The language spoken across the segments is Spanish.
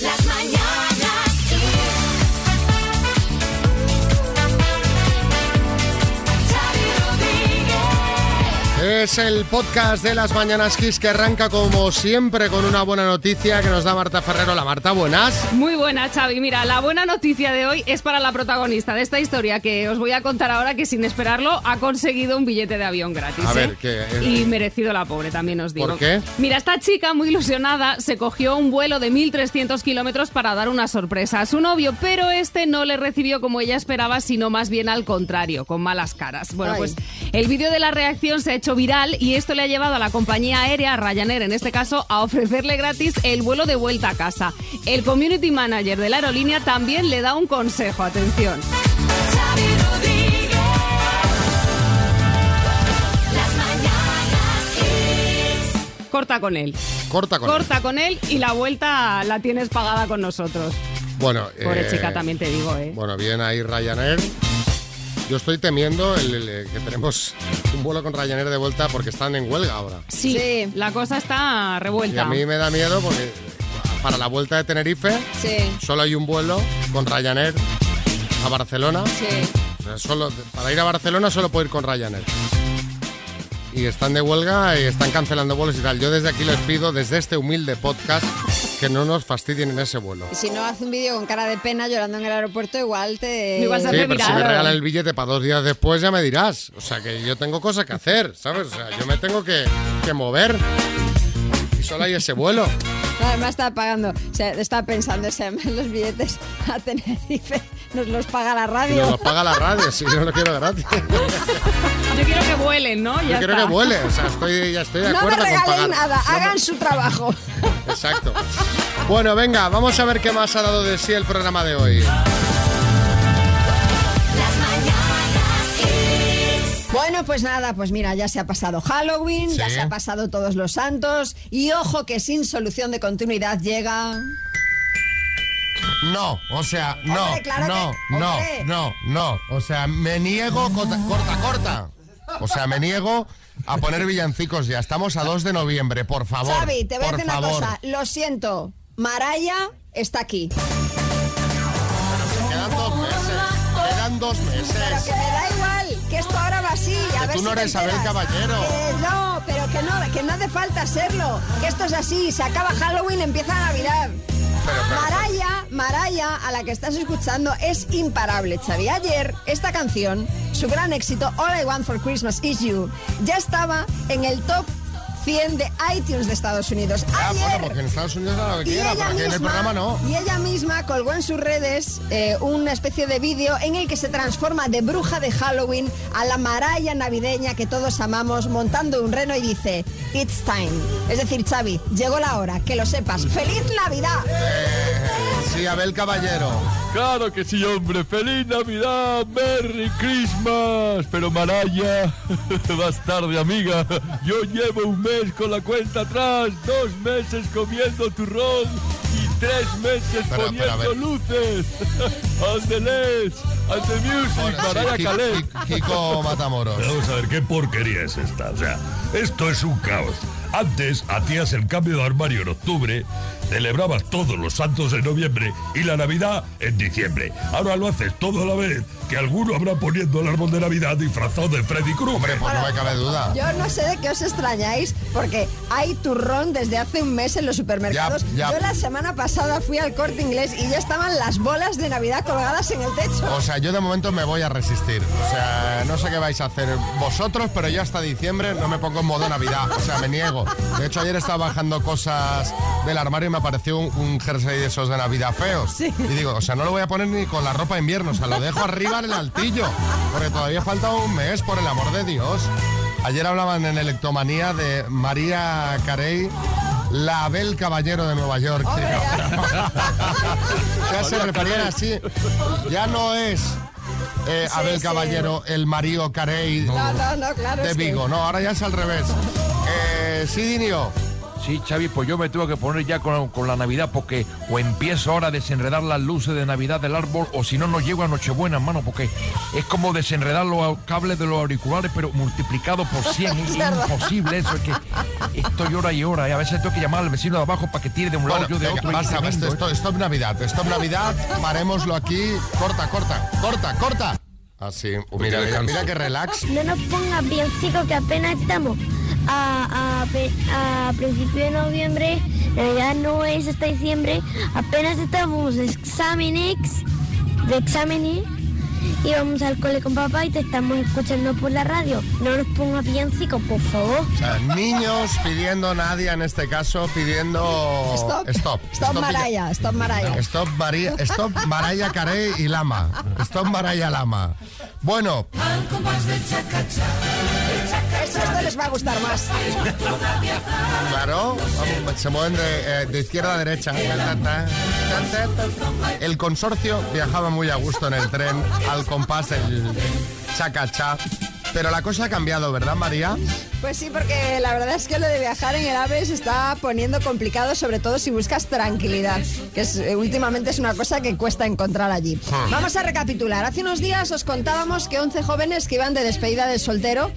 Las Es el podcast de las Mañanas Kiss que arranca como siempre con una buena noticia que nos da Marta Ferrero. La Marta, buenas. Muy buena, Xavi. Mira, la buena noticia de hoy es para la protagonista de esta historia que os voy a contar ahora que sin esperarlo ha conseguido un billete de avión gratis. A ¿eh? ver, ¿qué? Y merecido la pobre, también os digo. ¿Por qué? Mira, esta chica muy ilusionada se cogió un vuelo de 1.300 kilómetros para dar una sorpresa a su novio, pero este no le recibió como ella esperaba, sino más bien al contrario, con malas caras. Bueno, Ay. pues el vídeo de la reacción se ha hecho viral y esto le ha llevado a la compañía aérea, Ryanair en este caso, a ofrecerle gratis el vuelo de vuelta a casa. El community manager de la aerolínea también le da un consejo, atención. Corta con él. Corta con Corta con él y la vuelta la tienes pagada con nosotros. Bueno, Pobre eh, chica, también te digo, ¿eh? Bueno, bien ahí Ryanair. Yo estoy temiendo el- el- que tenemos un vuelo con Ryanair de vuelta porque están en huelga ahora. Sí, Sí. la cosa está Y revuelta. a mí me da miedo porque para la vuelta de Tenerife Sí, solo hay un vuelo con Ryanair a Barcelona. sí. O sea, solo, para ir a Barcelona solo puedo ir con Ryanair. Y están de huelga y están cancelando vuelos y tal. Yo desde aquí les pido, desde este humilde podcast, que no nos fastidien en ese vuelo. Y si no hace un vídeo con cara de pena llorando en el aeropuerto, igual te... Igual se Sí, pero si me regalan el billete para dos días después ya me dirás. O sea, que yo tengo cosas que hacer, ¿sabes? O sea, yo me tengo que, que mover. Y solo hay ese vuelo. No, Además estaba pagando, o sea, estaba pensando, o sea, los billetes a Tenerife nos los paga la radio. nos lo paga la radio, si yo no lo quiero gratis. Yo quiero que vuelen, ¿no? Yo Ya quiero está. que vuele. O sea, estoy, ya estoy de No me acuerdo con regalen pagar. nada, No me- hagan su trabajo. Exacto. Bueno, venga, vamos a ver qué más ha dado de sí el programa de hoy. Bueno, pues nada, pues mira, ya se ha pasado Halloween, ya se ha pasado todos los santos y ojo que sin solución de continuidad llega... No, o sea, no, Hombre, claro no, que- no, no, no. O sea, me niego, corta, corta, corta. O sea, me niego a poner villancicos ya. Estamos a 2 de noviembre, por favor. Xavi, te voy a decir una favor. cosa, lo siento, Maraya está aquí. Quedan dos meses. Quedan dos Pero meses. que me da igual, que esto ahora va así. A Que ver tú si no eres Abel. Caballero. No, pero que no, que no hace falta serlo. Que esto es así, se acaba Halloween, empieza Navidad. Maraya, Maraya, a la que estás escuchando, es imparable, Xavi. Ayer, esta canción, su gran éxito, All I Want for Christmas Is You, ya estaba en el top 100 de iTunes de Estados Unidos. Ah, Ayer, bueno, porque en Estados Unidos era lo que quiera, aquí en el programa no. y ella misma colgó en sus redes eh, una especie de vídeo en el que se transforma de bruja de Halloween a la maraya navideña que todos amamos montando un reno y dice It's time. Es decir, Xavi, llegó la hora, que lo sepas. ¡Feliz Navidad! Sí, Abel Caballero. Claro que sí, hombre. ¡Feliz Navidad! ¡Merry Christmas! Pero Maraya, más tarde, amiga. Yo llevo un mes con la cuenta atrás, dos meses comiendo turrón y tres meses Pero, poniendo pero, luces. On the leds, on the music, sí, Maraya Calé. Ki- Kiko Matamoros. Vamos a ver qué porquería es esta. O sea, esto es un caos. Antes hacías el cambio de armario en octubre, celebrabas todos los santos en noviembre y la Navidad en diciembre. Ahora lo haces todo a la vez, que alguno habrá poniendo el árbol de Navidad disfrazado de Freddy Krueger. Hombre, pues no me cabe duda. Yo no sé de qué os extrañáis, porque hay turrón desde hace un mes en los supermercados. Ya, ya. Yo la semana pasada fui al corte inglés y ya estaban las bolas de Navidad colgadas en el techo. O sea, yo de momento me voy a resistir. O sea, no sé qué vais a hacer vosotros, pero yo hasta diciembre no me pongo en modo Navidad. O sea, me niego. De hecho, ayer estaba bajando cosas del armario y me apareció un, un jersey de esos de Navidad feos. Sí. Y digo, o sea, no lo voy a poner ni con la ropa de invierno. O sea, lo dejo arriba en el altillo. Porque todavía falta un mes, por el amor de Dios. Ayer hablaban en Electomanía de María Carey. La Abel Caballero de Nueva York. ya se referían así. Ya no es eh, Sí, Abel sí. Caballero el Mario Carey No, no, no, claro. de que- Vigo. No, ahora ya es al revés. Eh, sí, Dinio. Sí, Xavi, pues yo me tengo que poner ya con, con la Navidad porque o empiezo ahora a desenredar las luces de Navidad del árbol o si no, no llego a Nochebuena, hermano, porque es como desenredar los cables de los auriculares pero multiplicado por 100. es imposible eso, es que estoy hora y hora y a veces tengo que llamar al vecino de abajo para que tire de un lado, Bueno, yo de venga, otro. basta, basta, stop, stop Navidad, stop Navidad, parémoslo aquí, corta, corta, corta, corta. Así, mira, mira, descanso. mira que relax. No nos pongas bien chicos que apenas estamos a, a, a principio de noviembre, Navidad no es hasta diciembre, apenas estamos exámenes, de exámenes y vamos al cole con papá y te estamos escuchando por la radio. No nos pongas bien chicos, por favor. O sea, niños pidiendo, Nadia en este caso, pidiendo... Stop. Stop. Stop, Maraya. Stop Maraya. Stop, María, stop Maraya Carey y Lama. Stop Maraya Lama. Bueno, Esto, esto les va a gustar más. claro, vamos, se mueven de, eh, de izquierda a derecha. El consorcio viajaba muy a gusto en el tren al compás del chacachá. Pero la cosa ha cambiado, ¿verdad, María? Pues sí, porque la verdad es que lo de viajar en el AVE se está poniendo complicado, sobre todo si buscas tranquilidad, que es, eh, últimamente es una cosa que cuesta encontrar allí. Vamos a recapitular. Hace unos días os contábamos que 11 jóvenes que iban de despedida del soltero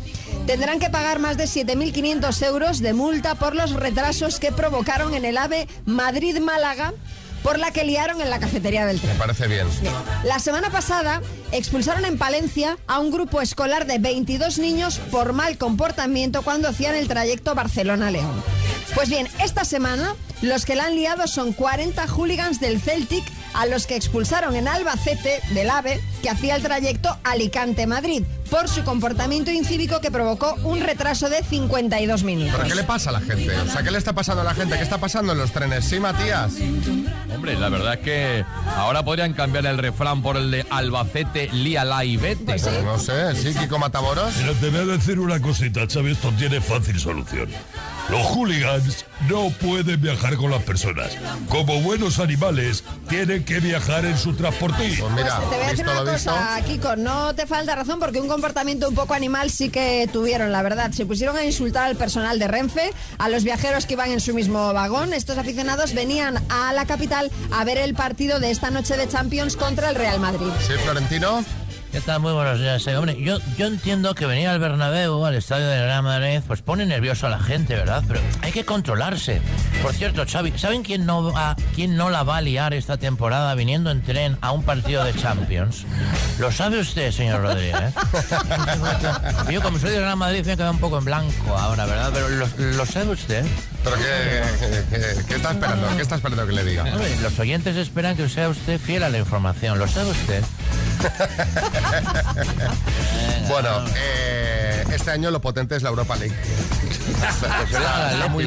tendrán que pagar más de 7.500 euros de multa por los retrasos que provocaron en el AVE Madrid-Málaga por la que liaron en la cafetería del tren. Me parece bien. La semana pasada expulsaron en Palencia a un grupo escolar de 22 niños por mal comportamiento cuando hacían el trayecto Barcelona-León. Pues bien, esta semana los que la han liado son 40 hooligans del Celtic a los que expulsaron en Albacete del AVE que hacía el trayecto Alicante-Madrid por su comportamiento incívico que provocó un retraso de 52 minutos. ¿Pero qué le pasa a la gente? O sea, ¿qué le está pasando a la gente? ¿Qué está pasando en los trenes? Sí, Matías. Hombre, la verdad es que ahora podrían cambiar el refrán por el de Albacete, líala y vete. Pues sí. No sé, sí, Kiko Matamoros. Pero te voy a decir una cosita, Xavi, esto tiene fácil solución. Los hooligans no pueden viajar con las personas. Como buenos animales, tienen que viajar en su transportín. Pues mira, Pues te voy a decir una cosa, Kiko, no te falta razón porque un comportamiento un poco animal sí que tuvieron, la verdad. Se pusieron a insultar al personal de Renfe, a los viajeros que iban en su mismo vagón. Estos aficionados venían a la capital a ver el partido de esta noche de Champions contra el Real Madrid. Sí, Florentino. ¿Qué tal? Muy buenos días. eh. Hombre, yo, yo entiendo que venir al Bernabéu, al estadio de Real Madrid, pues pone nervioso a la gente, ¿verdad? Pero hay que controlarse. Por cierto, Xavi, ¿saben quién no, va, quién no la va a liar esta temporada viniendo en tren a un partido de Champions? Lo sabe usted, señor Rodríguez. Yo, como soy de Real Madrid, me he quedado un poco en blanco ahora, ¿verdad? Pero lo, lo sabe usted. ¿Pero qué, qué- qué está esperando? ¿Qué está esperando que le diga? Hombre, los oyentes esperan que sea usted fiel a la información. ¿Lo sabe usted? Bueno, eh, este año lo potente es la Europa League.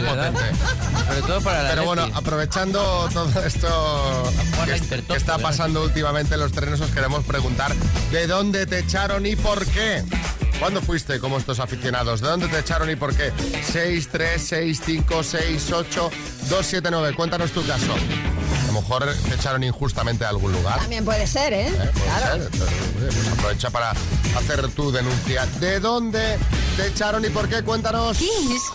Potente. Todo para Pero bueno, aprovechando todo esto que, está pasando últimamente en los trenes, os queremos preguntar ¿de dónde te echaron y por qué? ¿Cuándo fuiste como estos aficionados? ¿De dónde te echaron y por qué? 6, 3, 6, 5, 6, 8, 2, 7, 9. Cuéntanos tu caso. A lo mejor te echaron injustamente a algún lugar. También puede ser, ¿eh? ¿eh? Puede Claro. ser. Entonces, oye, pues aprovecha para hacer tu denuncia. ¿De dónde te echaron y por qué? Cuéntanos.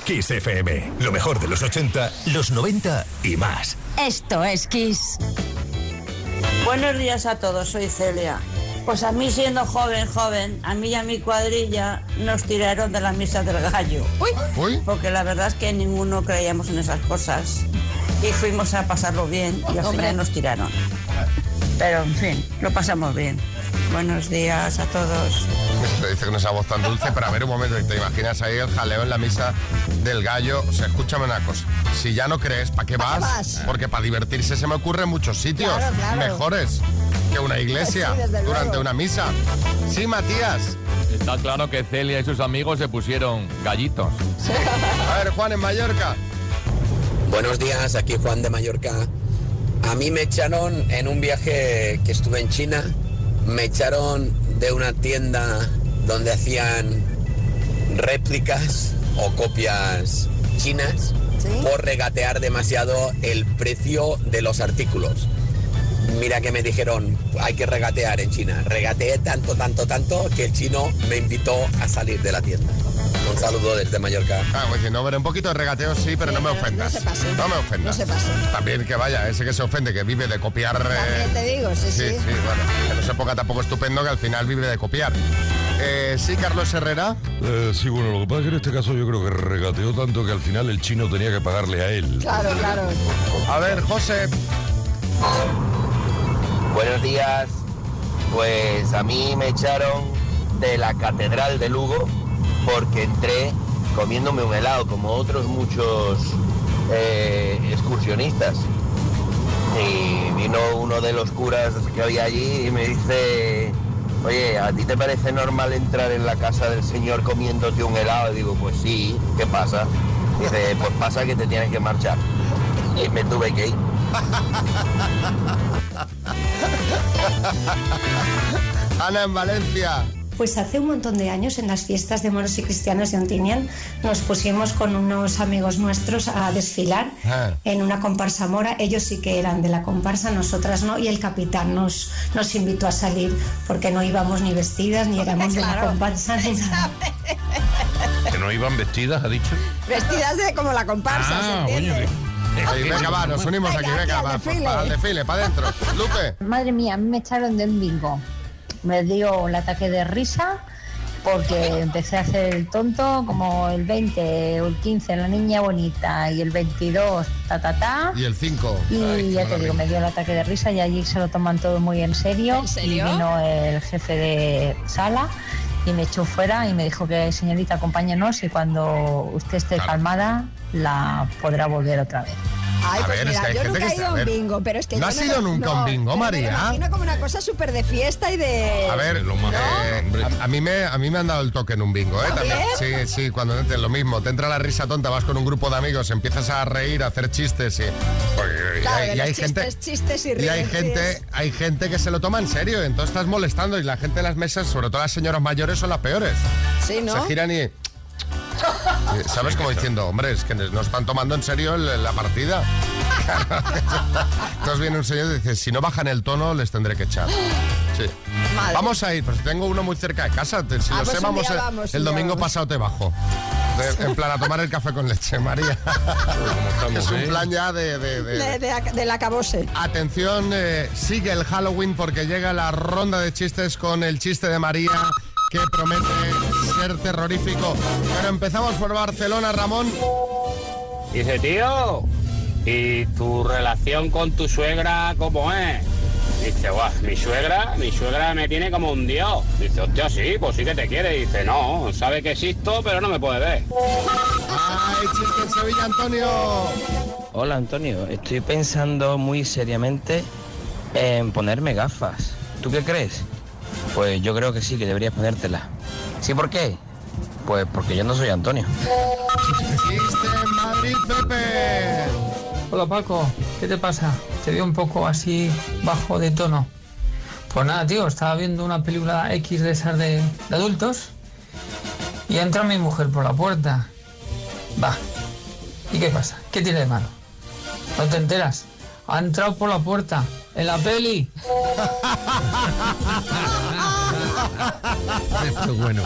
Kiss FM, lo mejor de los 80, los 90 y más. Esto es Kiss. Buenos días a todos, soy Celia. Pues a mí siendo joven, joven, a mí y a mi cuadrilla nos tiraron de la misa del gallo. Uy, Porque la verdad es que ninguno creíamos en esas cosas. Y fuimos a pasarlo bien y al final nos tiraron. Pero en fin, lo pasamos bien. Buenos días a todos. te dice con esa voz tan dulce, pero a ver un momento, ¿te imaginas ahí el jaleo en la misa del gallo? O sea, escúchame una cosa. Si ya no crees, ¿para qué ¿Pa' vas? qué vas? Porque para divertirse se me ocurren muchos sitios Claro, claro. mejores que una iglesia Sí, durante luego. una misa. Sí, Matías. Está claro que Celia y sus amigos se pusieron gallitos. A ver, Juan, en Mallorca. Buenos días, aquí Juan de Mallorca. A mí me echaron en un viaje que estuve en China, me echaron de una tienda donde hacían réplicas o copias chinas ¿Sí? por regatear demasiado el precio de los artículos. Mira que me dijeron, hay que regatear en China. Regateé tanto, tanto, tanto que el chino me invitó a salir de la tienda. Un saludo desde Mallorca. Ah, pues diciendo, hombre, un poquito de regateo sí, pero no me ofendas. no se pase. No me ofendas. No se pase. También que vaya, ese que se ofende, que vive de copiar. eh, También te digo, sí, sí. sí, bueno, que no se ponga tampoco estupendo que al final vive de copiar. Eh, sí, Carlos Herrera. Eh, sí, bueno, lo que pasa es que en este caso yo creo que regateó tanto que al final el chino tenía que pagarle a él. Claro, claro. A ver, José. Buenos días. Pues a mí me echaron de la Catedral de Lugo porque entré comiéndome un helado como otros muchos eh, excursionistas. Y vino uno de los curas que había allí y me dice, oye, ¿a ti te parece normal entrar en la casa del señor comiéndote un helado? Y digo, pues sí, ¿qué pasa? Dice, pues pasa que te tienes que marchar. Y me tuve que ir. Ana en Valencia. Pues hace un montón de años en las fiestas de moros y cristianos de Ontinian nos pusimos con unos amigos nuestros a desfilar Ah. en una comparsa mora. Ellos sí que eran de la comparsa, nosotras no, y el capitán nos, nos invitó a salir porque no íbamos ni vestidas ni éramos de la Claro. comparsa ni nada. Que no iban vestidas, ha dicho. Vestidas de como la comparsa, ¿se Ah, entiende? Ahí, venga, va, nos unimos aquí, Venga, aquí va, para el desfile, para adentro. Lupe. Madre mía, a mí me echaron de un bingo. Me dio el ataque de risa porque empecé a hacer el tonto como el 20 o el 15 la niña bonita y el 22 ta ta ta. Y el 5. Y ya te digo, me dio el ataque de risa y allí se lo toman todo muy en serio. ¿En serio? Y vino el jefe de sala y me echó fuera y me dijo que señorita, acompáñenos y cuando usted esté calmada la podrá volver otra vez. Ay, A pues ver, es que hay yo gente nunca que he ido a un bingo, pero es que ¿no yo has ido nunca a un bingo, María? Me imagino como una cosa súper de fiesta y de... A ver, lo más- eh, a, a mí me, a mí me han dado el toque en un bingo, ¿eh? También. Sí, sí, cuando te, lo mismo, te entra la risa tonta, vas con un grupo de amigos, empiezas a reír, a hacer chistes y, Claro, y hay gente... chistes, chistes y Y hay gente, hay gente que se lo toma en serio, entonces estás molestando y la gente en las mesas, sobre todo las señoras mayores, son las peores. Sí, ¿no? Se giran y... ¿Sabes? Como diciendo, hombre, es que no están tomando en serio el- la partida. Entonces viene un señor y dice, si no bajan el tono, les tendré que echar. Sí. Madre. Vamos a ir, pues tengo uno muy cerca de casa. Si Ah, lo pues sé, un vamos, el- vamos, domingo vamos. pasado te bajo. De- en plan, a tomar el café con leche, María. estamos, es un eh? plan ya de... de- de- De, de, del acabose. Atención, eh, sigue el Halloween porque llega la ronda de chistes con el chiste de María que promete ser terrorífico. Pero empezamos por Barcelona, Ramón. Dice, tío, ¿y tu relación con tu suegra cómo es? Dice, guau, mi suegra, mi suegra me tiene como un dios. Dice, hostia, sí, pues sí que te quiere. Dice, no, sabe que existo, pero no me puede ver. ¡Ay, chiste en Sevilla, Antonio! Hola Antonio, estoy pensando muy seriamente en ponerme gafas. ¿Tú qué crees? Pues yo creo que sí, que deberías ponértelas. ¿Sí por qué? Pues porque yo no soy Antonio. Hola Paco, ¿qué te pasa? Te veo un poco así bajo de tono. Pues nada, tío, estaba viendo una película X de esas de, de adultos y entra mi mujer por la puerta. Va. ¿Y qué pasa? ¿Qué tiene de malo? ¿No te enteras? Ha entrado por la puerta, en la peli. Esto es bueno.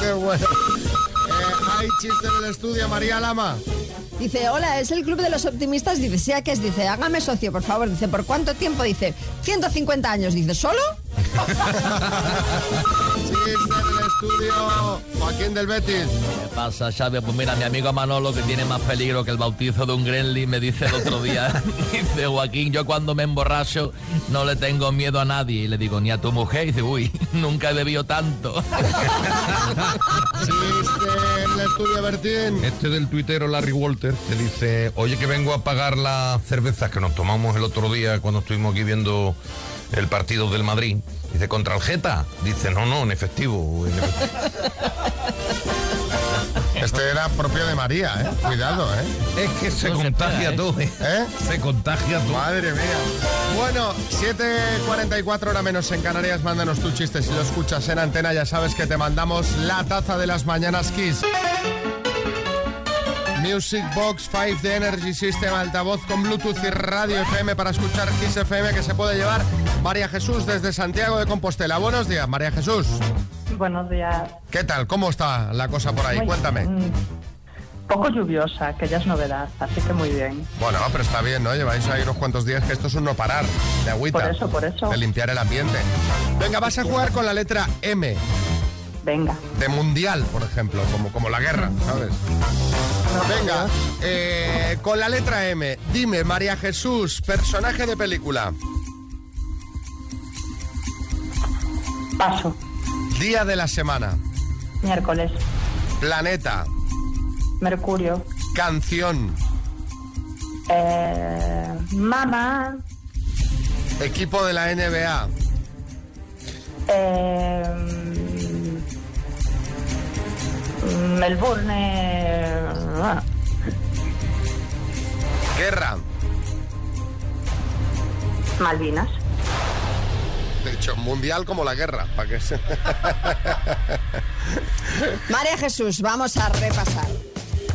Qué bueno. Eh, hay chiste en el estudio, María Lama. Dice, hola, es el club de los optimistas. Dice, sea que es, dice, hágame socio, por favor. Dice, ¿por cuánto tiempo? Dice, 150 años. Dice, ¿solo? Chiste en el estudio, Joaquín del Betis. ¿Qué pasa, Xavi? Pues mira, mi amigo Manolo, que tiene más peligro que el bautizo de un gremlin, me dice el otro día, dice, Joaquín, yo cuando me emborracho no le tengo miedo a nadie. Y le digo, ni a tu mujer. Y dice, uy, nunca he bebido tanto. Chiste en el estudio, Bertín. Este del tuitero Larry Walter que dice, oye que vengo a pagar las cervezas que nos tomamos el otro día cuando estuvimos aquí viendo el partido del Madrid. Dice, ¿contra el Geta? Dice, no, no, en efectivo. en efectivo". Este era propio de María, ¿eh? Cuidado, ¿eh? Es que se No se contagia pega, ¿eh? todo. ¿eh? ¿Eh? Se contagia todo. Madre mía. Bueno, 7.44 hora menos en Canarias. Mándanos tu chiste. Si lo escuchas en antena, ya sabes que te mandamos la taza de las mañanas Kiss. Music Box 5 de Energy System, altavoz con Bluetooth y radio FM para escuchar Kiss FM que se puede llevar María Jesús desde Santiago de Compostela. Buenos días, María Jesús. buenos días. ¿Qué tal? ¿Cómo está la cosa por ahí? Muy- Cuéntame. mm, Poco lluviosa, que ya es novedad, así que muy bien. Bueno, pero está bien, ¿no? Lleváis ahí unos cuantos días que esto es un no parar de agüita. Por eso, por eso. De limpiar el ambiente. Venga, vas a jugar con la letra M. Venga. De mundial, por ejemplo, como, como la guerra, ¿sabes? Venga, eh, con la letra M. Dime, María Jesús, personaje de película. Paso. Día de la semana. Miércoles. Planeta. Mercurio. Canción. Eh, mamá. Equipo de la NBA. Eh, Melbourne. ah, Guerra. Malvinas. De hecho, mundial como la guerra. ¿Para qué se- María Jesús, vamos a repasar.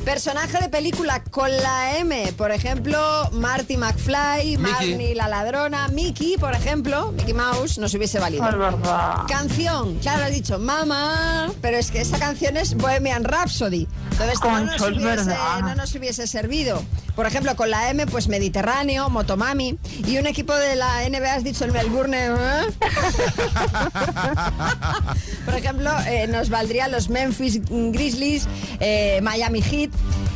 Personaje de película con la M, por ejemplo, Marty McFly, Marnie la ladrona, Mickey, por ejemplo, Mickey Mouse, nos hubiese valido. Es verdad. Canción, claro, has dicho mamá, pero es que esa canción es Bohemian Rhapsody. Entonces no nos, hubiese, no nos hubiese servido. Por ejemplo, con la M, pues Mediterráneo, Motomami. Y un equipo de la NBA, has dicho el Melbourne. ¿eh? Por ejemplo, eh, nos valdrían los Memphis Grizzlies, eh, Miami Heat.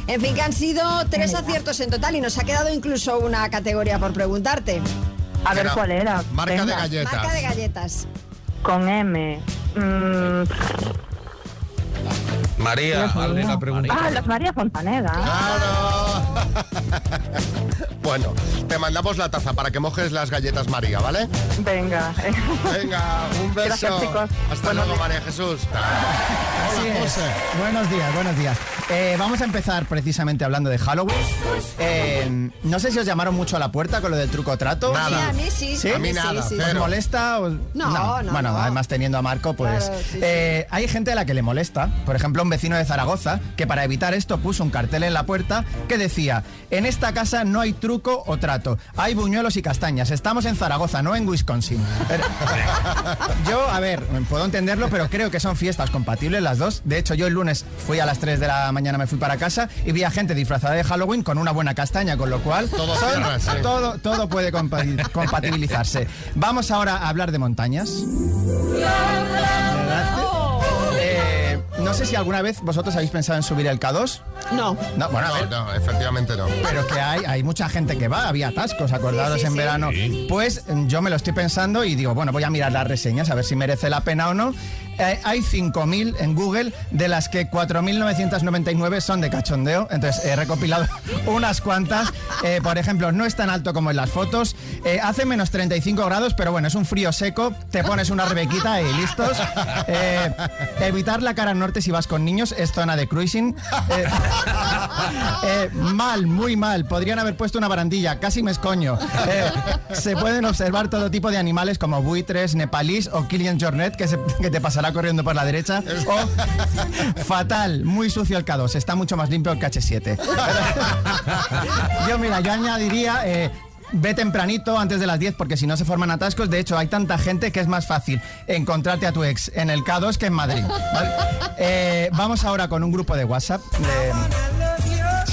En fin, que han sido tres aciertos en total y nos ha quedado incluso una categoría por preguntarte. A ver cuál era. Marca de galletas. Marca de galletas. Con M. Mm, María, la pregunta. ah, las María Fontaneda. Bueno, te mandamos la taza para que mojes las galletas María, ¿vale? Venga. Venga, un beso. Gracias, chicos. Hasta luego, María Jesús. Así Hola, es. José. Buenos días, buenos días. Eh, vamos a empezar precisamente hablando de Halloween. Eh, no sé si os llamaron mucho a la puerta con lo del truco trato. Nada. Sí, a mí sí. ¿Sí? A mí nada, ¿Os cero. molesta? o- No, no, Bueno, no. además teniendo a Marco, pues... Claro, sí, sí. eh, hay gente a la que le molesta. Por ejemplo, un vecino de Zaragoza que para evitar esto puso un cartel en la puerta que decía, en esta casa no hay truco o trato, hay buñuelos y castañas. Estamos en Zaragoza, no en Wisconsin. Yo, a ver, puedo entenderlo, pero creo que son fiestas compatibles las dos. De hecho, yo el lunes fui a las 3 de la mañana, me fui para casa y vi a gente disfrazada de Halloween con una buena castaña, con lo cual Todo son- cierra, sí. todo, todo puede compa- compatibilizarse. Vamos ahora a hablar de montañas. No sé si alguna vez vosotros habéis pensado en subir el K2. No. No, bueno, a ver. No, no, efectivamente no. Pero que hay, hay mucha gente que va, había atascos, acordados Sí, sí, en sí. verano. Pues yo me lo estoy pensando y digo, bueno, voy a mirar las reseñas a ver si merece la pena o no. Eh, hay 5.000 en Google, de las que 4.999 son de cachondeo. Entonces he recopilado unas cuantas. Eh, por ejemplo, no es tan alto como en las fotos. Eh, hace menos 35 grados, pero bueno, es un frío seco. Te pones una rebequita y listos. Evitar la cara norte si vas con niños es zona de cruising. Mal, muy mal. Podrían haber puesto una barandilla, casi me escoño. Se pueden observar todo tipo de animales como buitres, nepalís o Killian Jornet, que, te corriendo por la derecha. O fatal, muy sucio el K2, está mucho más limpio el KH7. yo, mira, yo añadiría. eh, Ve tempranito, antes de las 10, porque si no se forman atascos. De hecho, hay tanta gente que es más fácil encontrarte a tu ex en el K2 que en Madrid. ¿vale? Eh, vamos ahora con un grupo de WhatsApp. de-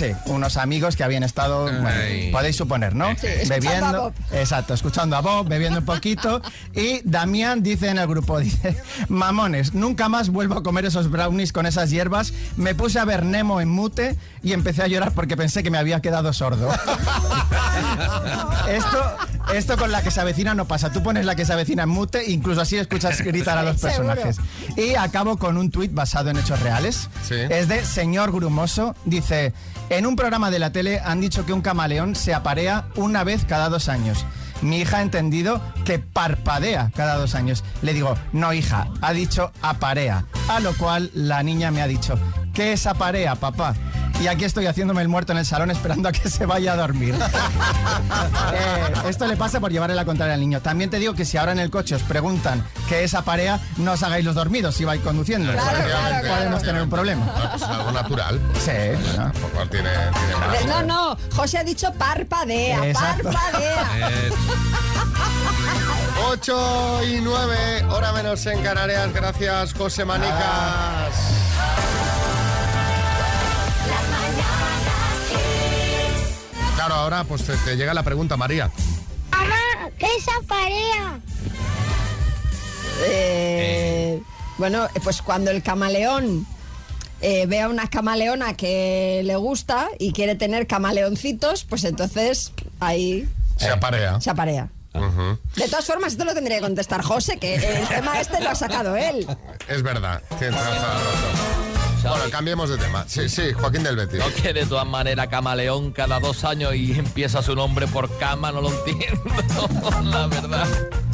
Sí, unos amigos que habían estado, bueno, podéis suponer, ¿no? Sí, escuchando a bebiendo, Bob. exacto, escuchando a Bob, bebiendo un poquito. Y Damián dice en el grupo, dice, mamones, nunca más vuelvo a comer esos brownies con esas hierbas. Me puse a ver Nemo en mute y empecé a llorar porque pensé que me había quedado sordo. esto, esto con la que se avecina no pasa. Tú pones la que se avecina en mute, incluso así escuchas gritar a los Seguro. personajes. Y acabo con un tuit basado en hechos reales. Sí. Es de señor Grumoso. Dice, en un programa de la tele han dicho que un camaleón se aparea una vez cada dos años. Mi hija ha entendido que parpadea cada dos años. Le digo, no hija, ha dicho aparea. A lo cual la niña me ha dicho, ¿qué es aparea, papá? Y aquí estoy haciéndome el muerto en el salón esperando a que se vaya a dormir. Eh, esto le pasa por llevarle la contraria al niño. También te digo que si ahora en el coche os preguntan qué es aparea, no os hagáis los dormidos si vais conduciendo. Claro, porque claro, podemos claro. tener un problema. Es algo natural. Sí, bueno. Tiene, tiene más. No, no, José ha dicho parpadea, Exacto. parpadea. 8 y 9, hora menos en Canarias. Gracias, José Manicas. Claro, ahora pues te, te llega la pregunta, María. Mamá, ¿qué es aparea? Eh, bueno, eh, pues cuando el camaleón eh, ve a una camaleona que le gusta y quiere tener camaleoncitos, pues entonces ahí Se aparea. se aparea. De todas formas, esto lo tendría que contestar José, que el tema este lo ha sacado él. Es verdad. tienes Bueno, cambiemos de tema. Sí, sí, Joaquín del Betis. No que de todas maneras camaleón cada dos años y empieza su nombre por cama, no lo entiendo, la verdad.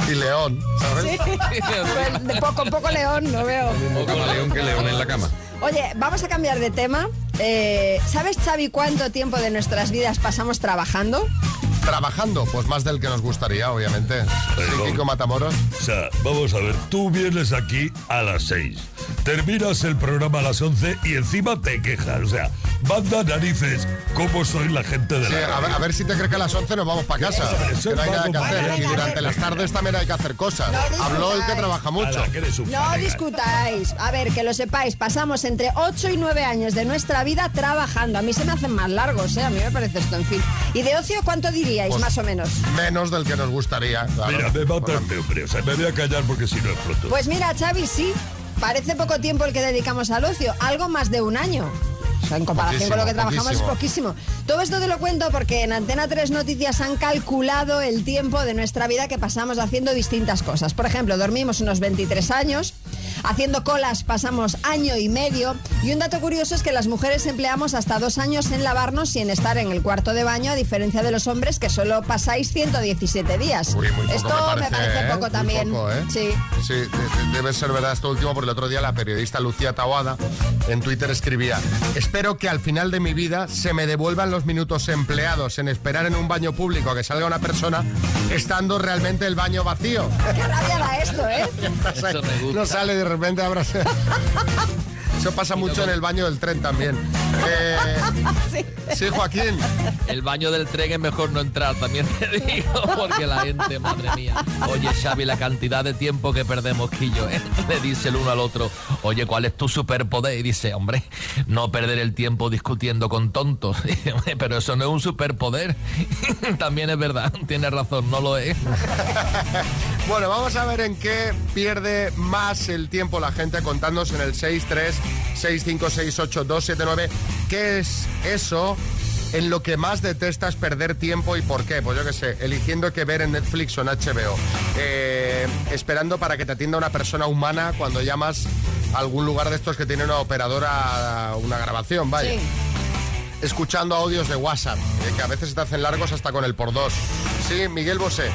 Y León, Sí. Pues de poco a poco león, lo veo. Poco león que león en la cama. Oye, vamos a cambiar de tema. Eh, ¿Sabes, Xavi, cuánto tiempo de nuestras vidas pasamos trabajando? Trabajando, pues más del que nos gustaría, obviamente. Sí, Kiko Matamoros. O sea, vamos a ver, tú vienes aquí a las 6, terminas el programa a las 11 y encima te quejas. O sea, manda narices, ¿cómo soy la gente de Sí, la a ver, a ver si te crees que a las 11 nos vamos para casa. Eso, eso que no hay nada que hacer. Y durante las tardes también hay que hacer cosas. No Habló el que trabaja mucho. Ala, que No discutáis. A ver, que lo sepáis, pasamos entre 8 y 9 años de nuestra vida trabajando. A mí se me hacen más largos, ¿eh? A mí me parece esto, en fin. ¿Y de ocio cuánto diríais, Pues- más o menos? Menos del que nos gustaría. claro. Mira, me mata este hombre, o sea, me voy a callar porque si no exploto. Pues mira, Xavi, sí. Parece poco tiempo el que dedicamos al ocio. Algo más de un año. O sea, en comparación con lo que Poquísimo, trabajamos es poquísimo. Todo esto te lo cuento porque en Antena 3 Noticias han calculado el tiempo de nuestra vida que pasamos haciendo distintas cosas. Por ejemplo, dormimos unos 23 años, haciendo colas pasamos año y medio y un dato curioso es que las mujeres empleamos hasta dos años en lavarnos y en estar en el cuarto de baño, a diferencia de los hombres que solo pasáis 117 días. Uy, muy poco esto me parece, ¿eh? poco también. poco, ¿eh? Sí. Sí, de- de- debe ser verdad esto último, porque el otro día la periodista Lucía Tawada en Twitter escribía, espero que al final de mi vida se me devuelvan los minutos empleados en esperar en un baño público a que salga una persona, estando realmente el baño vacío. Qué rabia da esto, ¿eh? Eso me gusta. No sale de repente se- Eso pasa mucho en el baño del tren también. Eh, sí, Joaquín. El baño del tren es mejor no entrar, también te digo, porque la gente, madre mía. Oye, Xavi, la cantidad de tiempo que perdemos, Quillo, ¿eh? Le dice el uno al otro, oye, ¿cuál es tu superpoder? Y dice, hombre, no perder el tiempo discutiendo con tontos. Dice, "Hombre, Pero eso no es un superpoder. También es verdad, tienes razón, no lo es. Bueno, vamos a ver en qué pierde más el tiempo la gente contándonos en el 636568279 qué es eso en lo que más detestas perder tiempo y por qué. Pues yo qué sé, eligiendo qué ver en Netflix o en HBO. Eh, esperando para que te atienda una persona humana cuando llamas a algún lugar de estos que tiene una operadora, una grabación, vaya Sí. escuchando audios de WhatsApp, eh, que a veces te hacen largos hasta con el por dos. Sí, Miguel Bosé.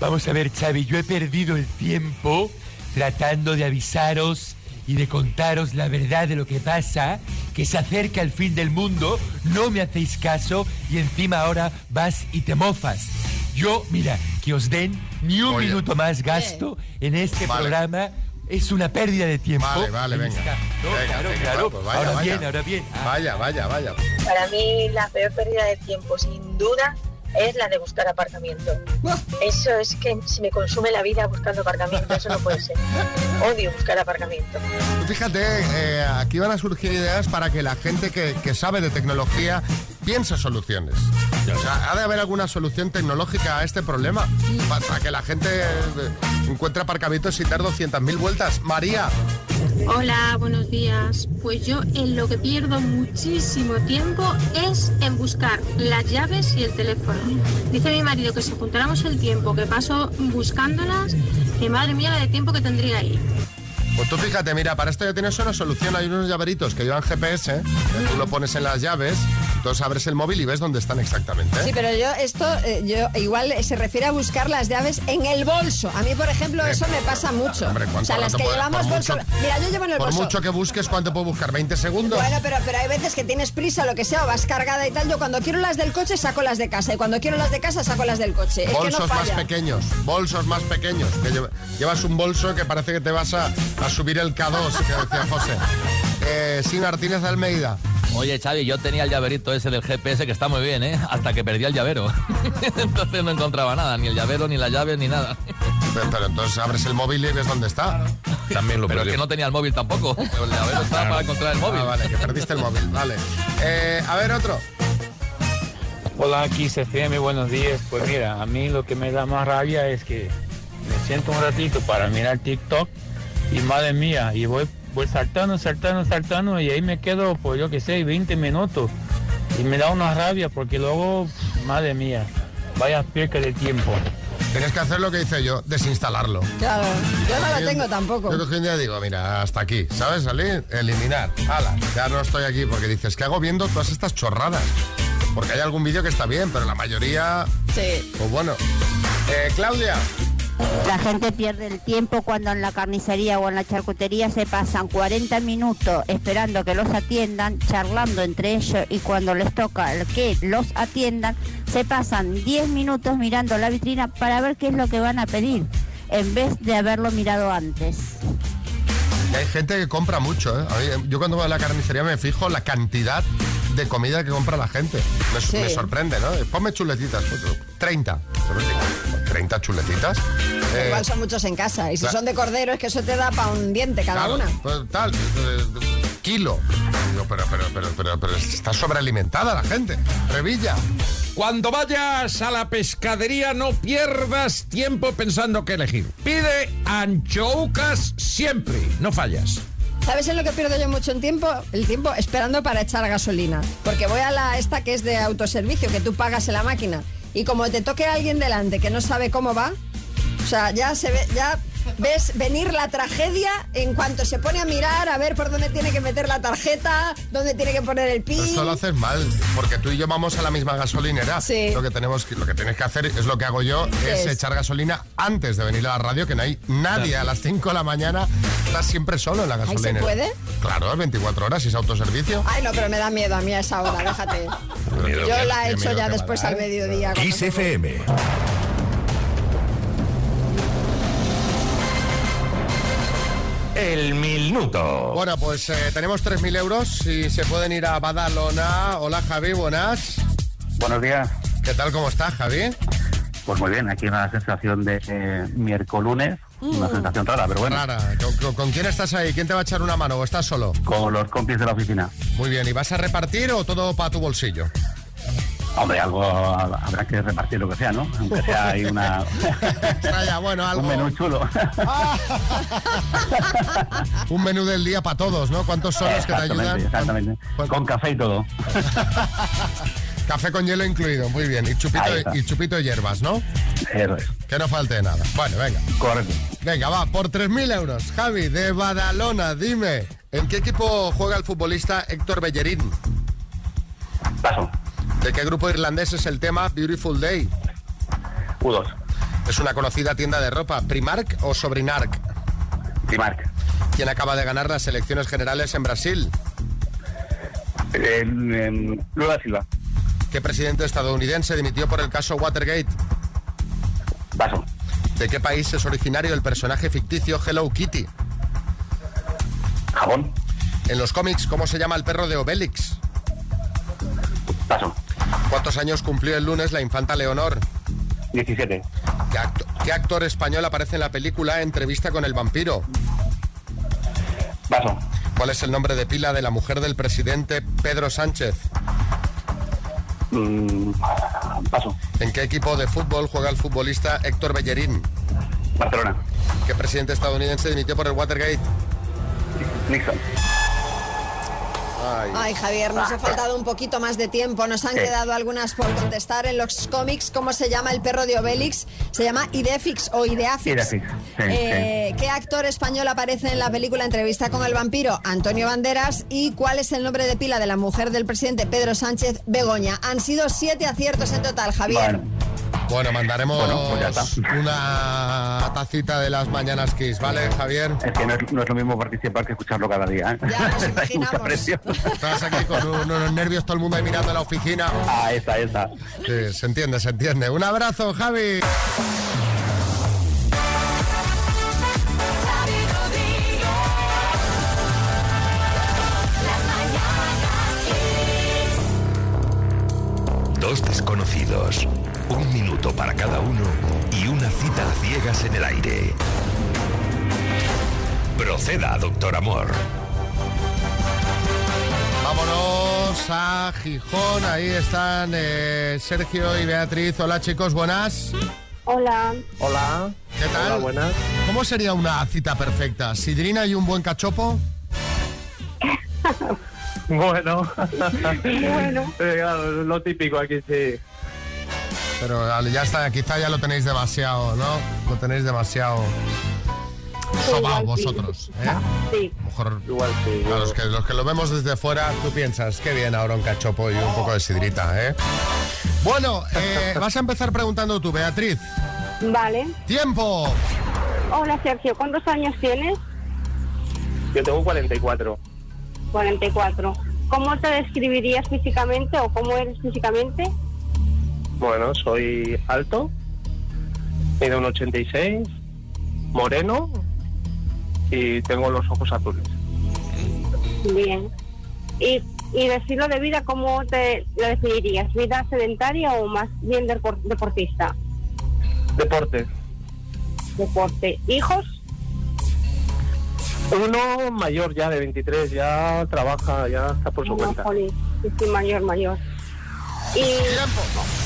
Vamos a ver, Xavi, yo he perdido el tiempo tratando de avisaros y de contaros la verdad de lo que pasa, que se acerca el fin del mundo, no me hacéis caso y encima ahora vas y te mofas. Yo, mira, que os den ni un Oye. minuto más gasto en este Vale. programa es una pérdida de tiempo. Vale, vale, venga. No, Venga, claro, venga, claro. pues vaya, ahora vaya. bien, ahora bien. Ah. Vaya, vaya, vaya. Para mí la peor pérdida de tiempo, sin duda, es la de buscar aparcamiento. Eso es que se me consume la vida buscando aparcamiento, eso no puede ser. Odio buscar aparcamiento. Fíjate, eh, aquí van a surgir ideas para que la gente que, que sabe de tecnología piense soluciones. O sea, ha de haber alguna solución tecnológica a este problema pa- para, que la gente eh, encuentre aparcamientos sin dar 200.000 vueltas. María, Hola, buenos días. Pues yo en lo que pierdo muchísimo tiempo es en buscar las llaves y el teléfono. Dice mi marido que si juntáramos el tiempo que paso buscándolas, que madre mía la de tiempo que tendría ahí. pues tú fíjate, mira, para esto ya tienes una solución. Hay unos llaveritos que llevan GPS, que tú lo pones en las llaves entonces abres el móvil y ves dónde están exactamente. ¿eh? Sí, pero yo esto, eh, yo igual se refiere a buscar las llaves en el bolso. A mí, por ejemplo, eso me pasa mucho. Hombre, ¿cuánto o sea, las que puede- llevamos por bolso. mucho- Mira, yo llevo en el Por bolso. mucho que busques, ¿cuánto puedo buscar? ¿20 segundos? Bueno, pero, pero hay veces que tienes prisa, lo que sea, o vas cargada y tal. Yo cuando quiero las del coche saco las de casa y cuando quiero las de casa saco las del coche. Es que bolsos no más pequeños, bolsos más pequeños. que lleva- llevas un bolso que parece que te vas a, a subir el K2, que decía José. Eh, sí, Martínez de Almeida. Oye, Xavi, yo tenía el llaverito ese del GPS que está muy bien, ¿eh? Hasta que perdí el llavero. entonces no encontraba nada, ni el llavero, ni la llave, ni nada. Pero, pero entonces abres el móvil y ves dónde está. También lo Pero es que no tenía el móvil tampoco. El llavero estaba para encontrar el móvil. Ah, vale, que perdiste el móvil, vale. Eh, a ver, otro. Hola, aquí CFM, buenos días. Pues mira, a mí lo que me da más rabia es que me siento un ratito para mirar TikTok y madre mía, y voy, voy saltando, saltando, saltando y ahí me quedo, pues yo que sé, 20 minutos. Y me da una rabia porque luego, madre mía, vaya pierde de tiempo. Tienes que hacer lo que hice yo, desinstalarlo. Claro, yo no lo tengo tampoco. Yo cogí un día digo, mira, hasta aquí, ¿sabes? Salir, eliminar. Hala, ya no estoy aquí porque dices, ¿qué hago viendo todas estas chorradas? Porque hay algún vídeo que está bien, pero la mayoría, Sí. pues bueno. Eh, Claudia. La gente pierde el tiempo cuando en la carnicería o en la charcutería se pasan 40 minutos esperando que los atiendan, charlando entre ellos y cuando les toca el que los atiendan, se pasan 10 minutos mirando la vitrina para ver qué es lo que van a pedir, en vez de haberlo mirado antes. Y hay gente que compra mucho, ¿eh? A mí, yo cuando voy a la carnicería me fijo la cantidad de comida que compra la gente. Me, Sí. me sorprende, ¿no? Ponme chuletitas. pues, 30. 30 chuletitas. Eh, Igual son muchos en casa. Y si claro. son de cordero, es que eso te da para un diente cada claro, una. pues, tal, eh, kilo. Digo, pero, pero, pero, pero, pero está sobrealimentada la gente. Revilla. Cuando vayas a la pescadería no pierdas tiempo pensando qué elegir. Pide anchoucas siempre, no fallas. ¿Sabes en lo que pierdo yo mucho en tiempo? El tiempo esperando para echar gasolina. Porque voy a la esta que es de autoservicio, que tú pagas en la máquina. Y como te toque alguien delante que no sabe cómo va, o sea, ya se ve, ya ves venir la tragedia en cuanto se pone a mirar a ver por dónde tiene que meter la tarjeta, dónde tiene que poner el pin. esto lo haces mal, porque tú y yo vamos a la misma gasolinera. Sí. Lo que tenemos que, lo que tienes que hacer es lo que hago yo, ¿Qué es, es? echar gasolina antes de venir a la radio, que no hay nadie a las 5 de la mañana, estás siempre solo en la ¿Ahí se gasolinera. puede? Claro, es 24 horas y es autoservicio. Ay, no, pero me da miedo a mí a esa hora, déjate. Miedo, Yo la he hecho ya después al mediodía. cuando El minuto. Bueno, pues eh, tenemos 3.000 euros y se pueden ir a Badalona. Hola Javi, buenas. Buenos días. ¿Qué tal, cómo estás, Javi? Pues muy bien, aquí una sensación de eh, miércoles, una sensación rara, pero bueno. Rara. ¿Con, con- con quién estás ahí? ¿Quién te va a echar una mano o estás solo? Con los compis de la oficina. Muy bien, ¿y vas a repartir o todo para tu bolsillo? Hombre, algo habrá que repartir lo que sea, ¿no? Aunque sea ahí una, Vaya, bueno, algo. un menú chulo. Un menú del día para todos, ¿no? ¿Cuántos son los que te ayudan? Exactamente, Con café y todo. Café con hielo incluido, muy bien. Y chupito, y chupito de hierbas, ¿no? Eso es. Que no falte nada. Bueno, venga. Correcto. Venga, va, por 3.000 euros. Javi, de Badalona, dime, ¿en qué equipo juega el futbolista Héctor Bellerín? Paso. ¿De qué grupo irlandés es el tema Beautiful Day? U2. ¿Es una conocida tienda de ropa, Primark o Sobrinark? Primark. ¿Quién acaba de ganar las elecciones generales en Brasil? Lula Silva. ¿Qué presidente estadounidense dimitió por el caso Watergate? Paso. ¿De qué país es originario el personaje ficticio Hello Kitty? Japón. En los cómics, ¿cómo se llama el perro de Obelix? Paso. ¿Cuántos años cumplió el lunes la infanta Leonor? 17. ¿Qué, acto- qué actor español aparece en la película Entrevista con el vampiro? Paso. ¿Cuál es el nombre de pila de la mujer del presidente Pedro Sánchez? Mm, paso. ¿En qué equipo de fútbol juega el futbolista Héctor Bellerín? Barcelona. ¿Qué presidente estadounidense dimitió por el Watergate? Nixon. Ay, Javier, nos ha faltado un poquito más de tiempo. Nos han Sí. quedado algunas por contestar en los cómics. ¿Cómo se llama el perro de Obelix? Se llama Idefix o Ideafix. Idefix, sí, Eh, ¿Qué actor español aparece en la película Entrevista con el vampiro? Antonio Banderas. ¿Y cuál es el nombre de pila de la mujer del presidente Pedro Sánchez? Begoña. Han sido siete aciertos en total, Javier. Bueno, mandaremos Bueno, pues ya está. una tacita de las mañanas Kiss, ¿vale, Javier? Es que no es, no es lo mismo participar que escucharlo cada día. ¿eh? Ya nos imaginamos. presión. Estás aquí con un- unos nervios, todo el mundo ahí mirando la oficina. Ah, esa, esa. Sí, se entiende, se entiende. Un abrazo, Javi. Dos desconocidos, un minuto para cada uno y una cita a ciegas en el aire. Proceda, doctor Amor. Vámonos a Gijón. Ahí están eh, Sergio y Beatriz. Hola, chicos, buenas. Hola. Hola. ¿Qué tal? Hola, buenas. ¿Cómo sería una cita perfecta? ¿Sidrina y un buen cachopo? Bueno. Bueno. Eh, claro, lo típico aquí, sí. Pero ah, ya está, quizá ya lo tenéis demasiado, ¿no? Lo tenéis demasiado sobao sí. vosotros, ¿eh? Sí. A lo mejor Igual sí. a los que, los que lo vemos desde fuera, tú piensas, qué bien ahora un cachopo y un poco de sidrita, ¿eh? Bueno, eh, vas a empezar preguntando tú, Beatriz. Vale. ¡Tiempo! Hola, Sergio. ¿Cuántos años tienes? Yo tengo 44. 44. ¿Cómo te describirías físicamente o cómo eres físicamente? Bueno, soy alto, mido un 86, moreno y tengo los ojos azules. Bien. ¿Y, y de estilo de vida cómo te lo definirías? ¿Vida sedentaria o más bien depor- deportista? Deporte. Deporte. ¿Hijos? Uno mayor ya de 23, ya trabaja, ya está por su No, cuenta. jolín. Sí, sí, mayor, mayor. Y...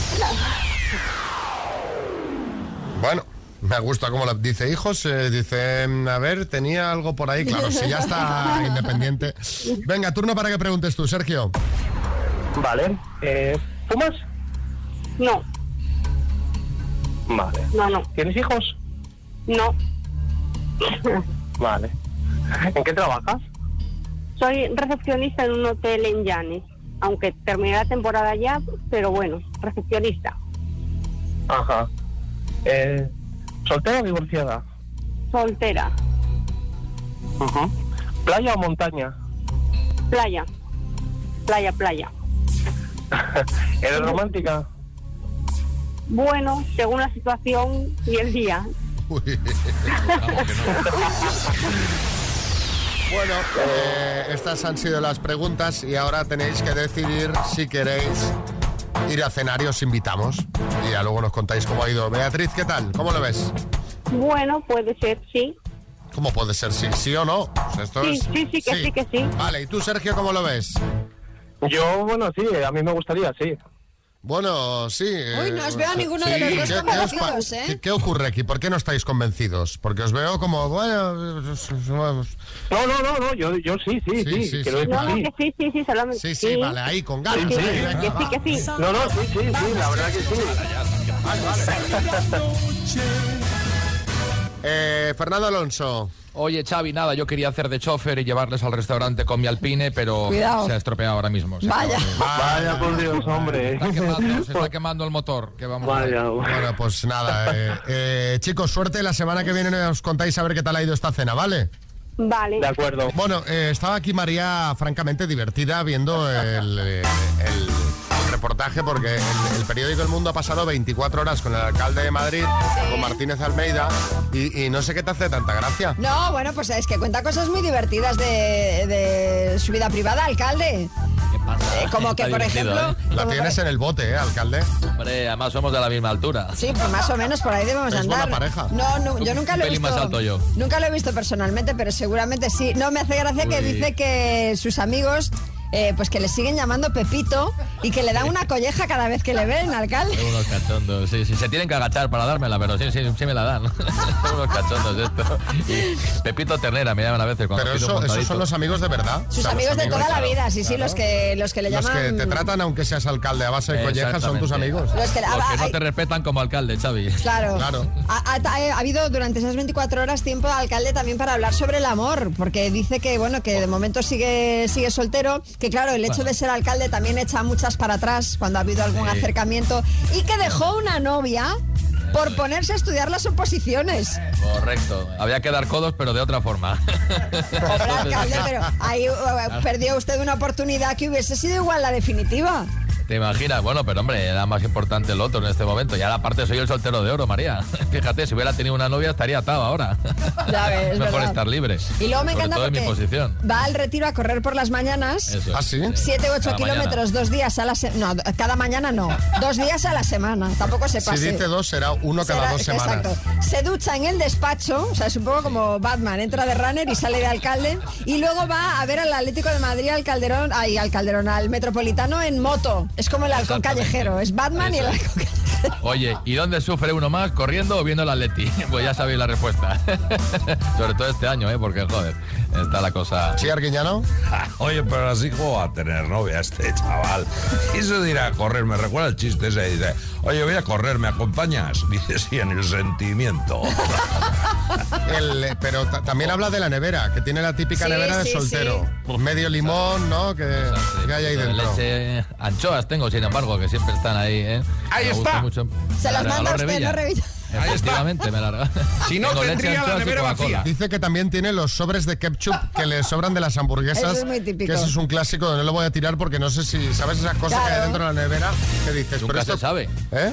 Bueno, me gusta como lo dice hijos, eh, dice, a ver, tenía algo por ahí, claro, si ya está independiente. Venga, turno para que preguntes tú, Sergio. Vale. Eh, ¿Fumas? No, Vale. no, no. ¿Tienes hijos? No. Vale. ¿En qué trabajas? Soy recepcionista en un hotel en Llanes. Aunque terminé la temporada ya, pero bueno, recepcionista. Ajá. Eh, ¿Soltera o divorciada? Soltera. Ujú. ¿Playa o montaña? Playa. Playa, playa. ¿Eres romántica? Bueno, según la situación y el día. Bueno, eh, estas han sido las preguntas y ahora tenéis que decidir si queréis ir a cenar y os invitamos. Y ya luego nos contáis cómo ha ido. Beatriz, ¿qué tal? ¿Cómo lo ves? Bueno, puede ser, sí. ¿Cómo puede ser? ¿Sí, sí o no? Pues esto Sí, es- sí, sí, que sí, que sí. Vale, ¿y tú, Sergio, cómo lo ves? Yo, bueno, sí, a mí me gustaría, sí. Bueno, sí. Uy, no os veo a ninguno de los dos ¿Qué- qué convencidos, ¿eh? ¿qué, qué ocurre aquí? ¿Por qué no estáis convencidos? Porque os veo como, bueno... No, no, no, no, yo, yo sí, sí, sí, sí, sí, No, no, sí. que sí, sí, sí, solamente. Sí, sí, vale, ahí, con ganas. Sí, sí, sí. venga, Que sí, que sí. No, no, sí, sí, sí, la verdad que sí. Eh, Fernando Alonso. Oye, Xavi, nada, yo quería hacer de chofer y llevarles al restaurante con mi alpine, pero Cuidado. se ha estropeado ahora mismo. Vaya. acaba Vaya por Dios, hombre. Está quemando, se está quemando el motor. Que vamos a. Vaya. Bueno, pues nada, eh, eh, chicos, suerte. La semana que viene os contáis a ver qué tal ha ido esta cena, ¿vale? Vale. De acuerdo. Bueno, eh, estaba aquí María francamente divertida viendo el, el- el reportaje porque el, el periódico El Mundo ha pasado 24 horas con el alcalde de Madrid, con Martínez Almeida, y, y no sé qué te hace tanta gracia. No, bueno, pues es que cuenta cosas muy divertidas de, de su vida privada, alcalde. ¿Qué pasa? Eh, como que, por ejemplo, ¿eh? La tienes por- en el bote, ¿eh, alcalde? Hombre, además somos de la misma altura. Sí, pues más o menos por ahí debemos Sois andar. buena pareja. No, no, yo Un nunca lo he visto. más alto yo. Nunca lo he visto personalmente, pero seguramente sí. No me hace gracia que dice que sus amigos eh, pues que le siguen llamando Pepito y que le dan una colleja cada vez que le ven, alcalde. Son unos cachondos, sí, sí, se tienen que agachar para dármela, pero sí, sí, sí me la dan. Son unos cachondos esto. Y Pepito Ternera me llaman a veces cuando Pero eso, esos son los amigos de verdad. Sus O sea, los amigos de toda la claro, vida, sí, sí, los que, los que le Los llaman... que te tratan aunque seas alcalde a base de collejas son tus amigos. Los que- Los que ah, no te respetan como alcalde, Xavi. Claro. Claro. Ha, ha- ha habido durante esas 24 horas tiempo alcalde también para hablar sobre el amor, porque dice que bueno que de momento sigue sigue soltero, que claro el hecho Bueno. de ser alcalde también echa muchas para atrás cuando ha habido algún Sí. acercamiento y que dejó una novia por ponerse a estudiar las oposiciones. Correcto. Había que dar codos, pero de otra forma. Pobre alcalde, pero ahí eh, perdió usted una oportunidad que hubiese sido igual la definitiva. ¿Te imaginas? Bueno, pero hombre, era más importante el otro en este momento. Y ahora aparte soy el soltero de oro, María. Fíjate, si hubiera tenido una novia estaría atado ahora. Ya ves, es Mejor verdad. estar libre. Y luego me Sobre encanta todo en mi porque posición. va al retiro a correr por las mañanas. Eso. ¿Ah, sí? 7 u 8 Cada kilómetros, dos días a la semana. No, cada mañana no. Dos días a la semana. Tampoco se Si pase. dice dos, será uno cada Será- dos semanas. Exacto. Se ducha en el despacho, o sea, es un poco como Batman, entra de runner y sale de alcalde. Y luego va a ver al Atlético de Madrid, al Calderón, ay, al Calderón, al Metropolitano en moto. Es como el halcón callejero, es Batman y el Eso es. Oye, ¿y dónde sufre uno más? ¿Corriendo o viendo el Atleti? Pues ya sabéis la respuesta. Sobre todo este año, ¿eh? Porque, joder, está la cosa... ¿Sí, Arguiñano? Oye, pero así como va a tener novia este chaval. Y de ir a correr, me recuerda el chiste ese. Dice, oye, voy a correr, ¿me acompañas? Dice, sí, en el sentimiento. El, pero ta- también habla de la nevera, que tiene la típica Sí, nevera de sí, soltero. Medio limón, ¿no? Que, que hay ahí De dentro. leche, anchoas tengo, sin embargo, que siempre están ahí, ¿eh? Ahí Me gusta está. Mucho. Se las la manda usted, ¿no, Revilla? Efectivamente, me la. Si no, tendría la nevera vacía. Dice que también tiene los sobres de ketchup que le sobran de las hamburguesas. Eso es muy típico. Que ese es un clásico, no lo voy a tirar porque no sé si sabes esas cosas que Claro. hay dentro de la nevera que dices. Nunca pero esto, se sabe. ¿Eh?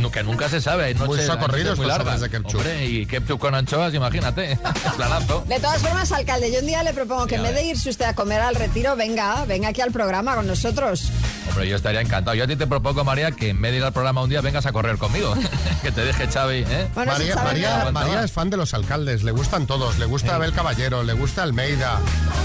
No, que nunca se sabe. Hay Muy noches- hay socorridos muy largas. de ketchup. Hombre, y ketchup con anchoas, imagínate. Planazo. De todas formas, alcalde, yo un día le propongo que en vez de irse usted a comer al retiro, venga, venga aquí al programa con nosotros. Hombre, yo estaría encantado. Yo a ti te propongo, María, que en vez de ir al programa un día vengas a correr conmigo. que te deje Xavi, ¿eh? Bueno, María, María- María es fan de los alcaldes, le gustan todos. Le gusta Abel Caballero, le gusta Almeida.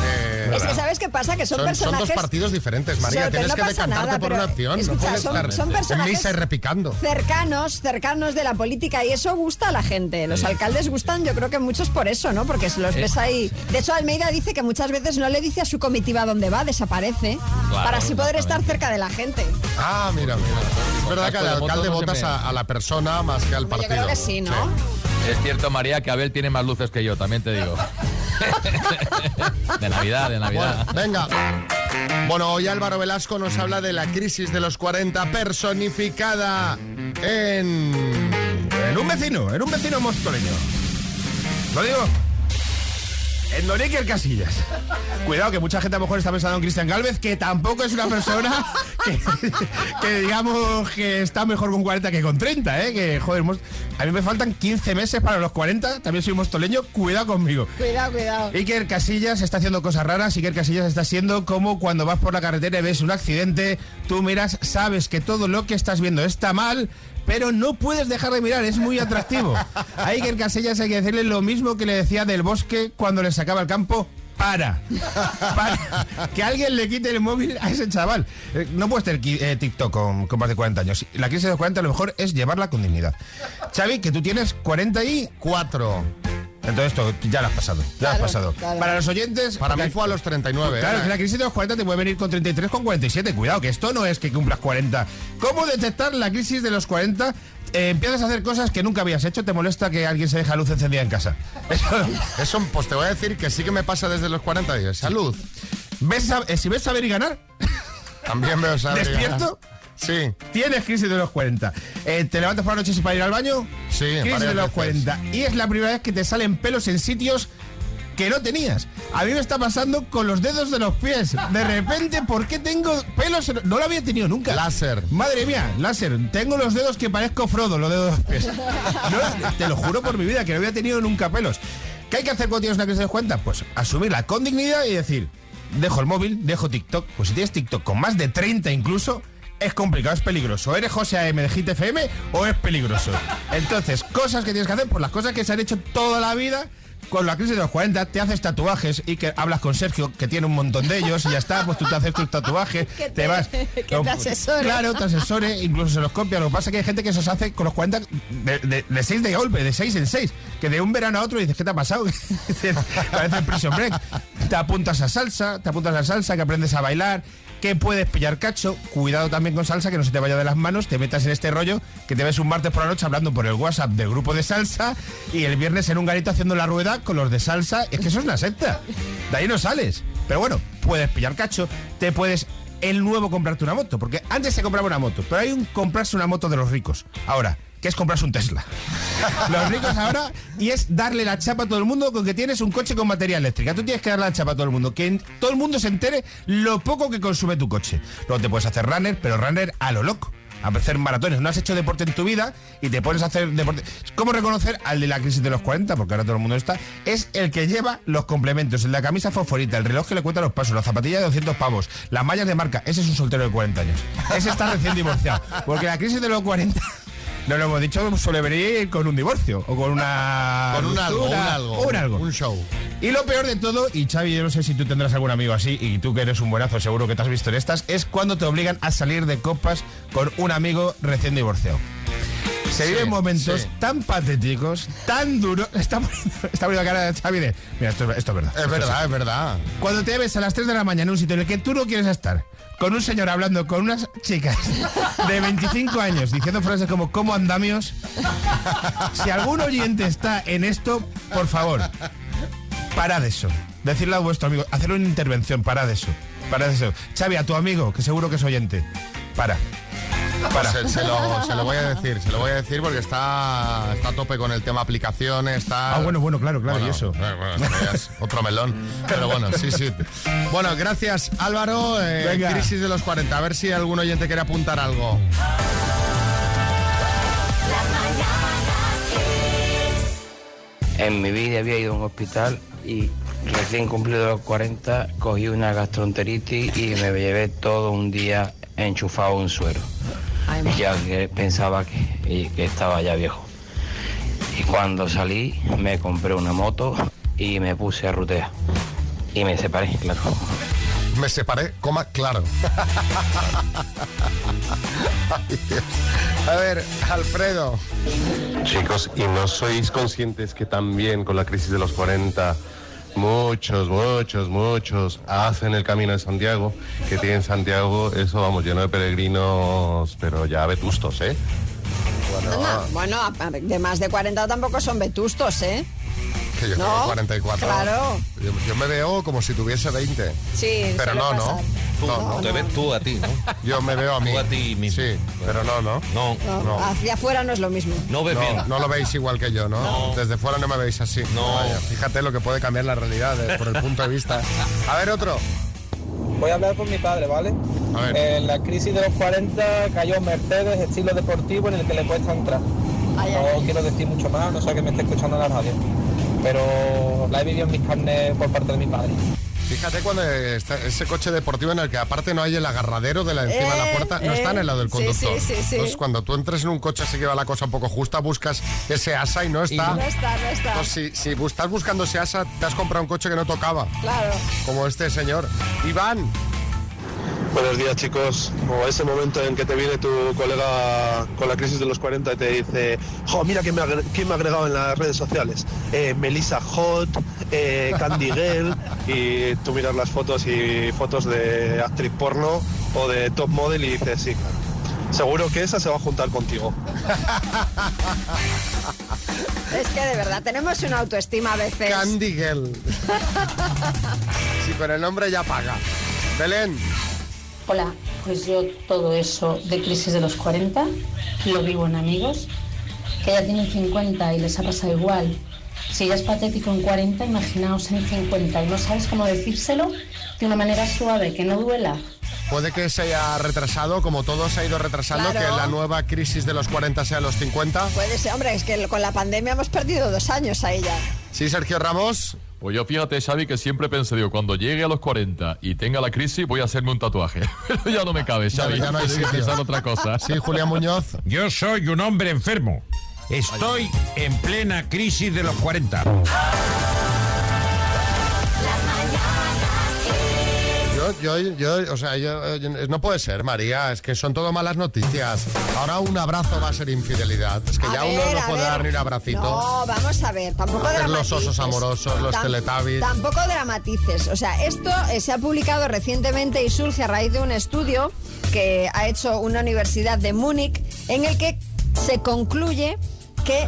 eh, Es que ¿sabes qué pasa? Que son, son, son personajes... dos partidos diferentes, María. Tienes no que decantarte nada, por una opción. escucha, no puedes son- estar son en personajes- misa y repicando. cercanos, cercanos de la política y eso gusta a la gente. Los alcaldes gustan, yo creo que muchos por eso, ¿no? Porque los ves ahí. De hecho, Almeida dice que muchas veces no le dice a su comitiva dónde va, desaparece, Claro, para así poder estar cerca de la gente. Ah, mira, mira. Es verdad que al alcalde votas a, a la persona más que al Yo partido. creo que sí, ¿no? Es cierto, María, que Abel tiene más luces que yo, también te digo. de Navidad, de Navidad. Bueno, venga. Bueno, hoy Álvaro Velasco nos habla de la crisis de los 40 personificada en... En un vecino, en un vecino mostoleño. ¿Lo digo? En Don Iker Casillas. Cuidado que mucha gente a lo mejor está pensando en Cristian Galvez, que tampoco es una persona que, que digamos que está mejor con 40 que con 30, ¿eh? Que, joder, a mí me faltan 15 meses para los 40, también soy mostoleño, cuidado conmigo. Cuidado, cuidado. Iker Casillas está haciendo cosas raras. Iker Casillas está siendo como cuando vas por la carretera y ves un accidente, tú miras, sabes que todo lo que estás viendo está mal, pero no puedes dejar de mirar, es muy atractivo. A Iker Casillas hay que decirle lo mismo que le decía del bosque cuando le sacaba el campo. Para. Para. Que alguien le quite el móvil a ese chaval. Eh, No puedes tener eh, TikTok con, con más de 40 años. La crisis de los 40 a lo mejor es llevarla con dignidad. Xavi, que tú tienes 44. Entonces esto ya lo has pasado. Ya lo has pasado. claro. Para los oyentes. Para mí fue a los 39. Claro, ¿eh? que la crisis de los 40 te puede venir con 33, con 47. Cuidado, que esto no es que cumplas 40. ¿Cómo detectar la crisis de los 40? Eh, empiezas a hacer cosas que nunca habías hecho. ¿Te molesta que alguien se deje la luz encendida en casa? Eso, Eso, pues te voy a decir que sí que me pasa desde los 40 días. Salud. ¿ves a- eh, si ves saber y ganar, También veo saber. ¿Despierto? Sí. tienes crisis de los 40. Eh, ¿Te levantas por la noche sin para ir al baño? Sí, Crisis de los veces. 40. Y es la primera vez que te salen pelos en sitios que no tenías. A mí me está pasando con los dedos de los pies. De repente, ¿por qué tengo pelos? en- No lo había tenido nunca. Láser. Madre mía, láser. Tengo los dedos que parezco Frodo, los dedos de los pies. No, te lo juro por mi vida, que no había tenido nunca pelos. ¿Qué hay que hacer cuando tienes una crisis de los 40? Pues asumirla con dignidad y decir, dejo el móvil, dejo TikTok. Pues si tienes TikTok con más de 30 incluso, es complicado, es peligroso. ¿Eres José AM de Hit FM o es peligroso? Entonces, cosas que tienes que hacer, pues las cosas que se han hecho toda la vida. Con la crisis de los 40 te haces tatuajes y que hablas con Sergio, que tiene un montón de ellos, y ya está, pues tú te haces tus tatuajes, te, te- vas. que te asesore. Claro, te asesore, incluso se los copia. Lo que pasa es que hay gente que se los hace con los 40 de, de, de seis de golpe, de 6 en 6. Que de un verano a otro dices, ¿qué te ha pasado? Parece el Prison Break. Te apuntas a salsa, te apuntas a salsa, que aprendes a bailar, que puedes pillar cacho. Cuidado también con salsa, que no se te vaya de las manos, te metas en este rollo, que te ves un martes por la noche hablando por el WhatsApp del grupo de salsa y el viernes en un garito haciendo la rueda con los de salsa. Es que eso es una secta. De ahí no sales. Pero bueno, puedes pillar cacho, te puedes el nuevo comprarte una moto, porque antes se compraba una moto, pero hay un comprarse una moto de los ricos. Ahora, que es comprarse un Tesla. Los ricos ahora, y es darle la chapa a todo el mundo con que tienes un coche con batería eléctrica. Tú tienes que darle la chapa a todo el mundo, que todo el mundo se entere lo poco que consume tu coche. Luego te puedes hacer runner, pero runner a lo loco. A hacer maratones. No has hecho deporte en tu vida y te pones a hacer deporte. ¿Cómo reconocer al de la crisis de los 40? Porque ahora todo el mundo está. Es el que lleva los complementos, la camisa fosforita, el reloj que le cuenta los pasos, las zapatillas de 200 pavos, las mallas de marca. Ese es un soltero de 40 años. Ese está recién divorciado. Porque la crisis de los 40. No lo hemos dicho, suele venir con un divorcio o con una. Con un algo, ruptura, un algo, un algo. un show. Y lo peor de todo, y Xavi, yo no sé si tú tendrás algún amigo así, y tú que eres un buenazo, seguro que te has visto en estas, es cuando te obligan a salir de copas con un amigo recién divorciado. Se viven momentos sí. tan patéticos, tan duros. Está está poniendo cara de Xavi de. Mira, esto, esto es verdad. Es verdad, es verdad. Cuando te ves a las 3 de la mañana en un sitio en el que tú no quieres estar, con un señor hablando con unas chicas de 25 años, diciendo frases como ¿cómo andamios? Si algún oyente está en esto, por favor, parad eso. Decirle a vuestro amigo, hacer una intervención, parad eso. Parad eso. Xavi, a tu amigo, que seguro que es oyente, para. Para. Se, se lo, se lo voy a decir, se lo voy a decir porque está, está a tope con el tema aplicaciones, está... Ah, bueno, bueno, claro, claro, y eso. eh, bueno, es otro melón. Pero bueno, sí, sí. Bueno, gracias Álvaro. eh, crisis de los 40. A ver si algún oyente quiere apuntar algo. En mi vida había ido a un hospital y recién cumplido los 40 cogí una gastroenteritis y me llevé todo un día enchufado a un suero. Ya que pensaba que, y que estaba ya viejo. Y cuando salí me compré una moto y me puse a rutear. Y me separé, claro. Me separé, coma, claro. Ay, Dios. A ver, Alfredo. Chicos, ¿y no sois conscientes que también con la crisis de los 40 muchos, muchos, muchos hacen el camino de Santiago? Que tiene en Santiago eso, vamos, lleno de peregrinos, pero ya vetustos, ¿eh? Anda, bueno, a- a- de más de 40 tampoco son vetustos, ¿eh? Que yo No, tengo 44. claro. Yo, yo me veo como si tuviese 20. Sí, Pero no, no. No, no. Te ves tú a ti, ¿no? Yo me veo a mí. Tú a ti mismo. Sí, pero no, no. No, No, Hacia afuera no es lo mismo. no ves bien. No, lo veis igual que yo, ¿no? Desde fuera no me veis así. No. Vaya, fíjate lo que puede cambiar la realidad eh, por el punto de vista. A ver, otro. Voy a hablar con mi padre, ¿vale? A ver. En la crisis de los 40 cayó Mercedes, estilo deportivo, en el que le cuesta entrar. no quiero decir mucho más, no sé que me esté escuchando en la radio. Pero la he vivido en mis carnes por parte de mi padre. Fíjate cuando está ese coche deportivo en el que aparte no hay el agarradero de la encima de la Eh, puerta, no eh, está en el lado del sí, conductor. sí, sí, sí. Entonces cuando tú entres en un coche así que va la cosa un poco justa, buscas ese asa y no está. No está, no está. Pues si, si estás buscando ese asa, te has comprado un coche que no tocaba, Claro. como este señor. Iván, Buenos días chicos, o ese momento en que te viene tu colega con la crisis de los 40 y te dice, jo, mira quién me ha, agre- quién me ha agregado en las redes sociales, eh, Melissa Hot, eh, Candy Girl, y tú miras las fotos y fotos de actriz porno o de top model y dices, sí, claro, seguro que esa se va a juntar contigo. Es que de verdad tenemos una autoestima a veces. Candy Girl. Sí, pero el nombre ya paga. Belén. Hola, pues yo todo eso de crisis de los 40 lo vivo en amigos que ya tienen 50 y les ha pasado igual. Si ya es patético en 40, imaginaos en 50 y no sabes cómo decírselo de una manera suave, que no duela. Puede que se haya retrasado, como todo se ha ido retrasando, Claro. que la nueva crisis de los 40 sea los 50. Puede ser, hombre, es que con la pandemia hemos perdido dos años a ella. Sí, Sergio Ramos. Pues yo fíjate, Xavi, que siempre pensé, digo, cuando llegue a los 40 y tenga la crisis, voy a hacerme un tatuaje. Pero ya no me cabe, Xavi. Ya no hay Tienes que pensar otra cosa. Sí, Julián Muñoz. Yo soy un hombre enfermo. Estoy en plena crisis de los 40. Yo, yo, yo, o sea, yo, yo- no puede ser, María, es que son todo malas noticias. Ahora un abrazo va a ser infidelidad. Es que A ya ver, uno a no puede ver. dar ni un abracito. No, vamos a ver, tampoco Hacer los dramatices. osos amorosos, los Tam- teletubbies. Tampoco dramatices. O sea, esto eh, se ha publicado recientemente y surge a raíz de un estudio que ha hecho una universidad de Múnich en el que se concluye que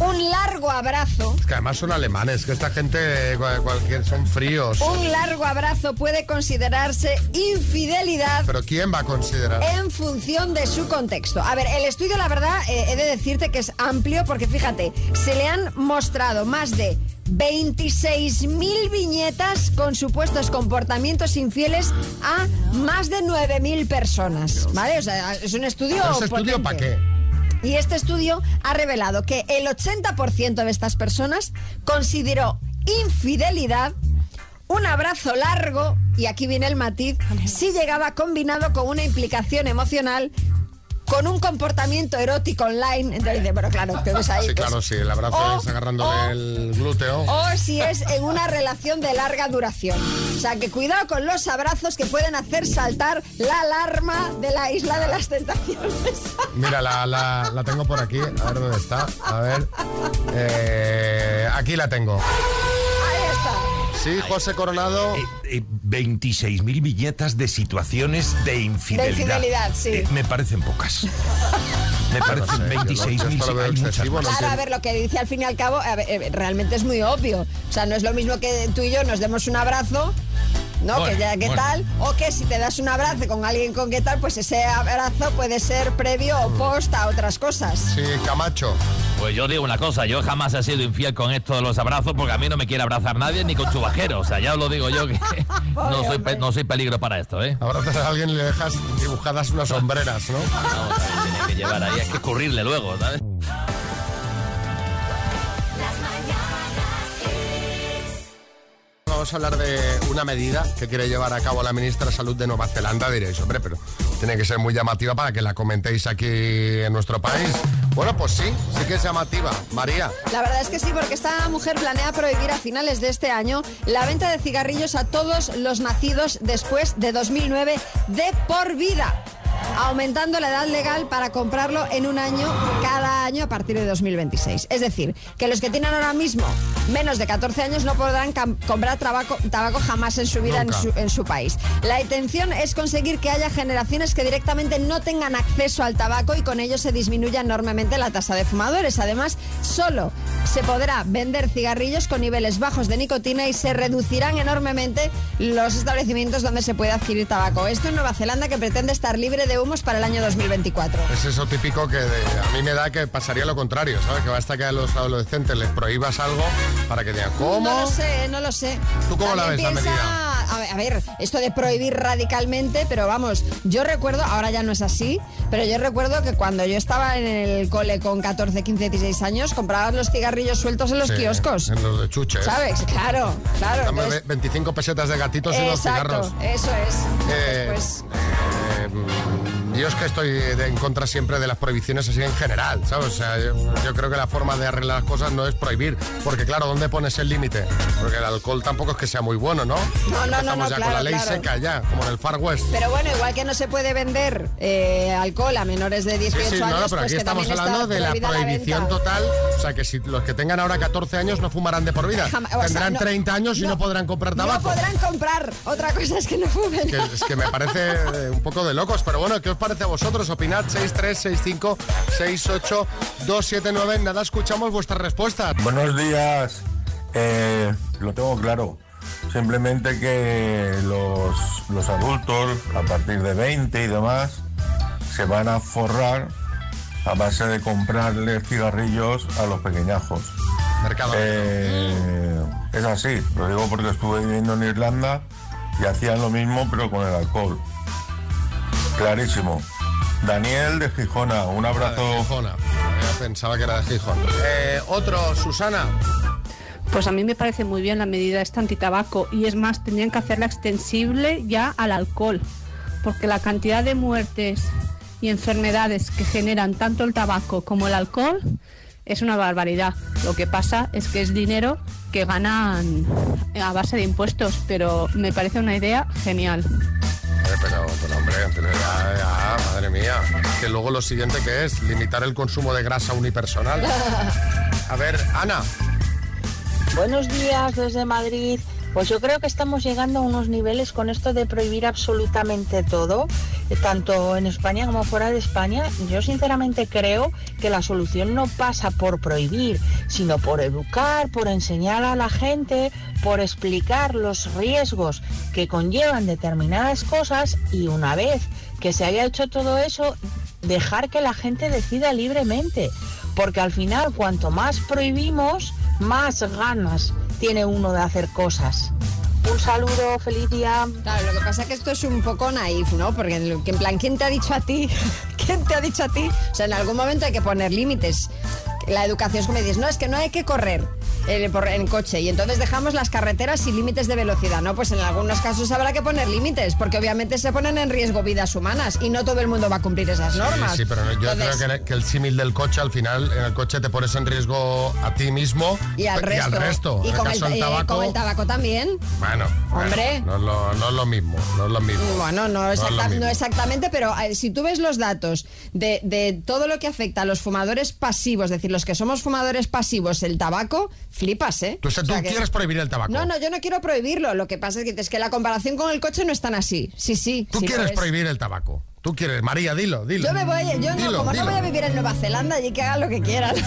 un largo abrazo Es que además son alemanes, que esta gente cual- cualquier, son fríos. un largo abrazo puede considerarse infidelidad Pero ¿quién va a considerar? en función de su contexto. A ver, el estudio, la verdad, eh, he de decirte que es amplio porque fíjate, se le han mostrado más de 26.000 viñetas con supuestos comportamientos infieles a más de 9.000 personas. ¿Vale? O sea, es un estudio. ¿Pero ese estudio para qué? Y este estudio ha revelado que el 80% de estas personas consideró infidelidad un abrazo largo, y aquí viene el matiz, si llegaba combinado con una implicación emocional, con un comportamiento erótico online. Entonces dice, pero claro, ves ahí. Sí, pues, claro, sí, el abrazo o- es agarrándole o- el glúteo. o si es en una relación de larga duración. O sea, que cuidado con los abrazos que pueden hacer saltar la alarma de la isla de las tentaciones. Mira, la, la- la tengo por aquí. A ver dónde está. A ver. Eh, aquí la tengo. Sí, José Coronado. Eh, 26.000 viñetas de situaciones de infidelidad. De infidelidad, sí. Eh, me parecen pocas. Me parecen no sé, yo lo- yo 26.000. esto lo sí, veo hay muchas excesivo, más. no Claro, a ver, lo que dice al fin y al cabo, a ver, eh, realmente es muy obvio. O sea, no es lo mismo que tú y yo nos demos un abrazo, ¿no? Bueno, que ya, ¿qué bueno. tal? O que si te das un abrazo con alguien con qué tal, pues ese abrazo puede ser previo o post a otras cosas. Sí, Camacho. Pues yo digo una cosa, yo jamás he sido infiel con esto de los abrazos porque a mí no me quiere abrazar nadie ni con chubajero. O sea, ya os lo digo yo que no soy, pe- no soy peligro para esto, ¿eh? Abrazas a alguien y le dejas dibujadas unas sombreras, ¿no? No, tiene que llevar ahí, hay que escurrirle luego, ¿sabes? Vamos a hablar de una medida que quiere llevar a cabo la ministra de Salud de Nueva Zelanda. Diréis, hombre, pero tiene que ser muy llamativa para que la comentéis aquí en nuestro país. Bueno, pues sí, sí que es llamativa. María. La verdad es que sí, porque esta mujer planea prohibir a finales de este año la venta de cigarrillos a todos los nacidos después de 2009 de por vida, aumentando la edad legal para comprarlo en un año cada año a partir de 2026. Es decir, que los que tienen ahora mismo menos de 14 años no podrán comprar tabaco, tabaco jamás en su vida en su, en su país. La intención es conseguir que haya generaciones que directamente no tengan acceso al tabaco y con ello se disminuya enormemente la tasa de fumadores. Además, solo se podrá vender cigarrillos con niveles bajos de nicotina y se reducirán enormemente los establecimientos donde se puede adquirir tabaco. Esto en Nueva Zelanda que pretende estar libre de humos para el año 2024. Es eso típico que de- a mí me da que pasaría lo contrario, ¿sabes? Que basta que a los adolescentes les prohíbas algo para que digan, ¿cómo? No lo sé, no lo sé. ¿Tú cómo la También ves la piensa- A ver, a ver, esto de prohibir radicalmente, pero vamos, yo recuerdo, ahora ya no es así, pero yo recuerdo que cuando yo estaba en el cole con 14, 15, 16 años, comprabas los cigarrillos sueltos en los Sí, kioscos. En los de chuches. ¿Sabes? Claro, claro. Dame entonces- ve- 25 pesetas de gatitos y dos exacto, cigarros. eso es. Eh, Pues, eh, yo es que estoy de- en contra siempre de las prohibiciones así en general, ¿sabes? O sea, yo, yo creo que la forma de arreglar las cosas no es prohibir, porque claro, ¿dónde pones el límite? Porque el alcohol tampoco es que sea muy bueno, ¿no? No, no, no, no, ya claro, con la ley claro. seca ya, como en el Far West. pero bueno, igual que no se puede vender eh, alcohol a menores de 18 Sí, sí, no, años, no, pero pues aquí estamos hablando de la prohibición total. O sea, que si los que tengan ahora 14 años no fumarán de por vida. Sea, Tendrán no- 30 años y no, podrán comprar No tabaco. podrán comprar. Otra cosa es que no fumen. Que, es que me parece eh, un poco de locos, pero bueno, ¿qué os parece a vosotros? Opinad 636568279. Nada, escuchamos vuestras respuestas. Buenos días. Eh, lo tengo claro. Simplemente que los, los adultos, a partir de 20 y demás, se van a forrar a base de comprarles cigarrillos a los pequeñajos. Eh, es así, lo digo porque estuve viviendo en Irlanda y hacían lo mismo pero con el alcohol. Clarísimo. Daniel de Gijona, un abrazo. Gijona. Eh, Pensaba que era de Gijón. Eh, otro, Susana. Pues a mí me parece muy bien la medida esta antitabaco y es más, tendrían que hacerla extensible ya al alcohol, porque la cantidad de muertes y enfermedades que generan tanto el tabaco como el alcohol es una barbaridad. Lo que pasa es que es dinero que ganan a base de impuestos, pero me parece una idea genial. Pero, pero, hombre, pero ya, ya, madre mía. Que luego lo siguiente que es limitar el consumo de grasa unipersonal. A ver, Ana. Buenos días desde Madrid. Pues yo creo que estamos llegando a unos niveles con esto de prohibir absolutamente todo, eh, tanto en España como fuera de España. Yo sinceramente creo que la solución no pasa por prohibir, sino por educar, por enseñar a la gente, por explicar los riesgos que conllevan determinadas cosas y una vez que se haya hecho todo eso, dejar que la gente decida libremente. Porque al final, cuanto más prohibimos, más ganas tiene uno de hacer cosas. Un saludo, feliz. Claro, lo que pasa es que esto es un poco naif, ¿no? Porque en plan, ¿quién te ha dicho a ti? ¿Quién te ha dicho a ti? O sea, en algún momento hay que poner límites. La educación es como dices, no, es que no hay que correr eh, en coche y entonces dejamos las carreteras sin límites de velocidad, ¿no? Pues en algunos casos habrá que poner límites porque obviamente se ponen en riesgo vidas humanas y no todo el mundo va a cumplir esas normas. Sí, sí, pero yo Entonces- creo que, que el símil del coche, al final, en el coche te pones en riesgo a ti mismo Y al resto. resto. Y el el, del eh, tabaco, con el tabaco también. bueno, bueno, Hombre. no, es lo, no es lo mismo, no es lo mismo. Bueno, no, exacta- mismo. no exactamente, pero eh, si tú ves los datos de, de todo lo que afecta a los fumadores pasivos, es decir, los que somos fumadores pasivos, el tabaco, flipas, ¿eh? Tú, O sea tú que- quieres prohibir el tabaco. No, no, yo no quiero prohibirlo. Lo que pasa es que, es que la comparación con el coche no es tan así. Sí, sí. Tú sí quieres es. prohibir el tabaco. Tú quieres, María, dilo, dilo. Yo me voy, yo no, Dilo, como dilo. no voy a vivir en Nueva Zelanda y que hagan lo que quieran.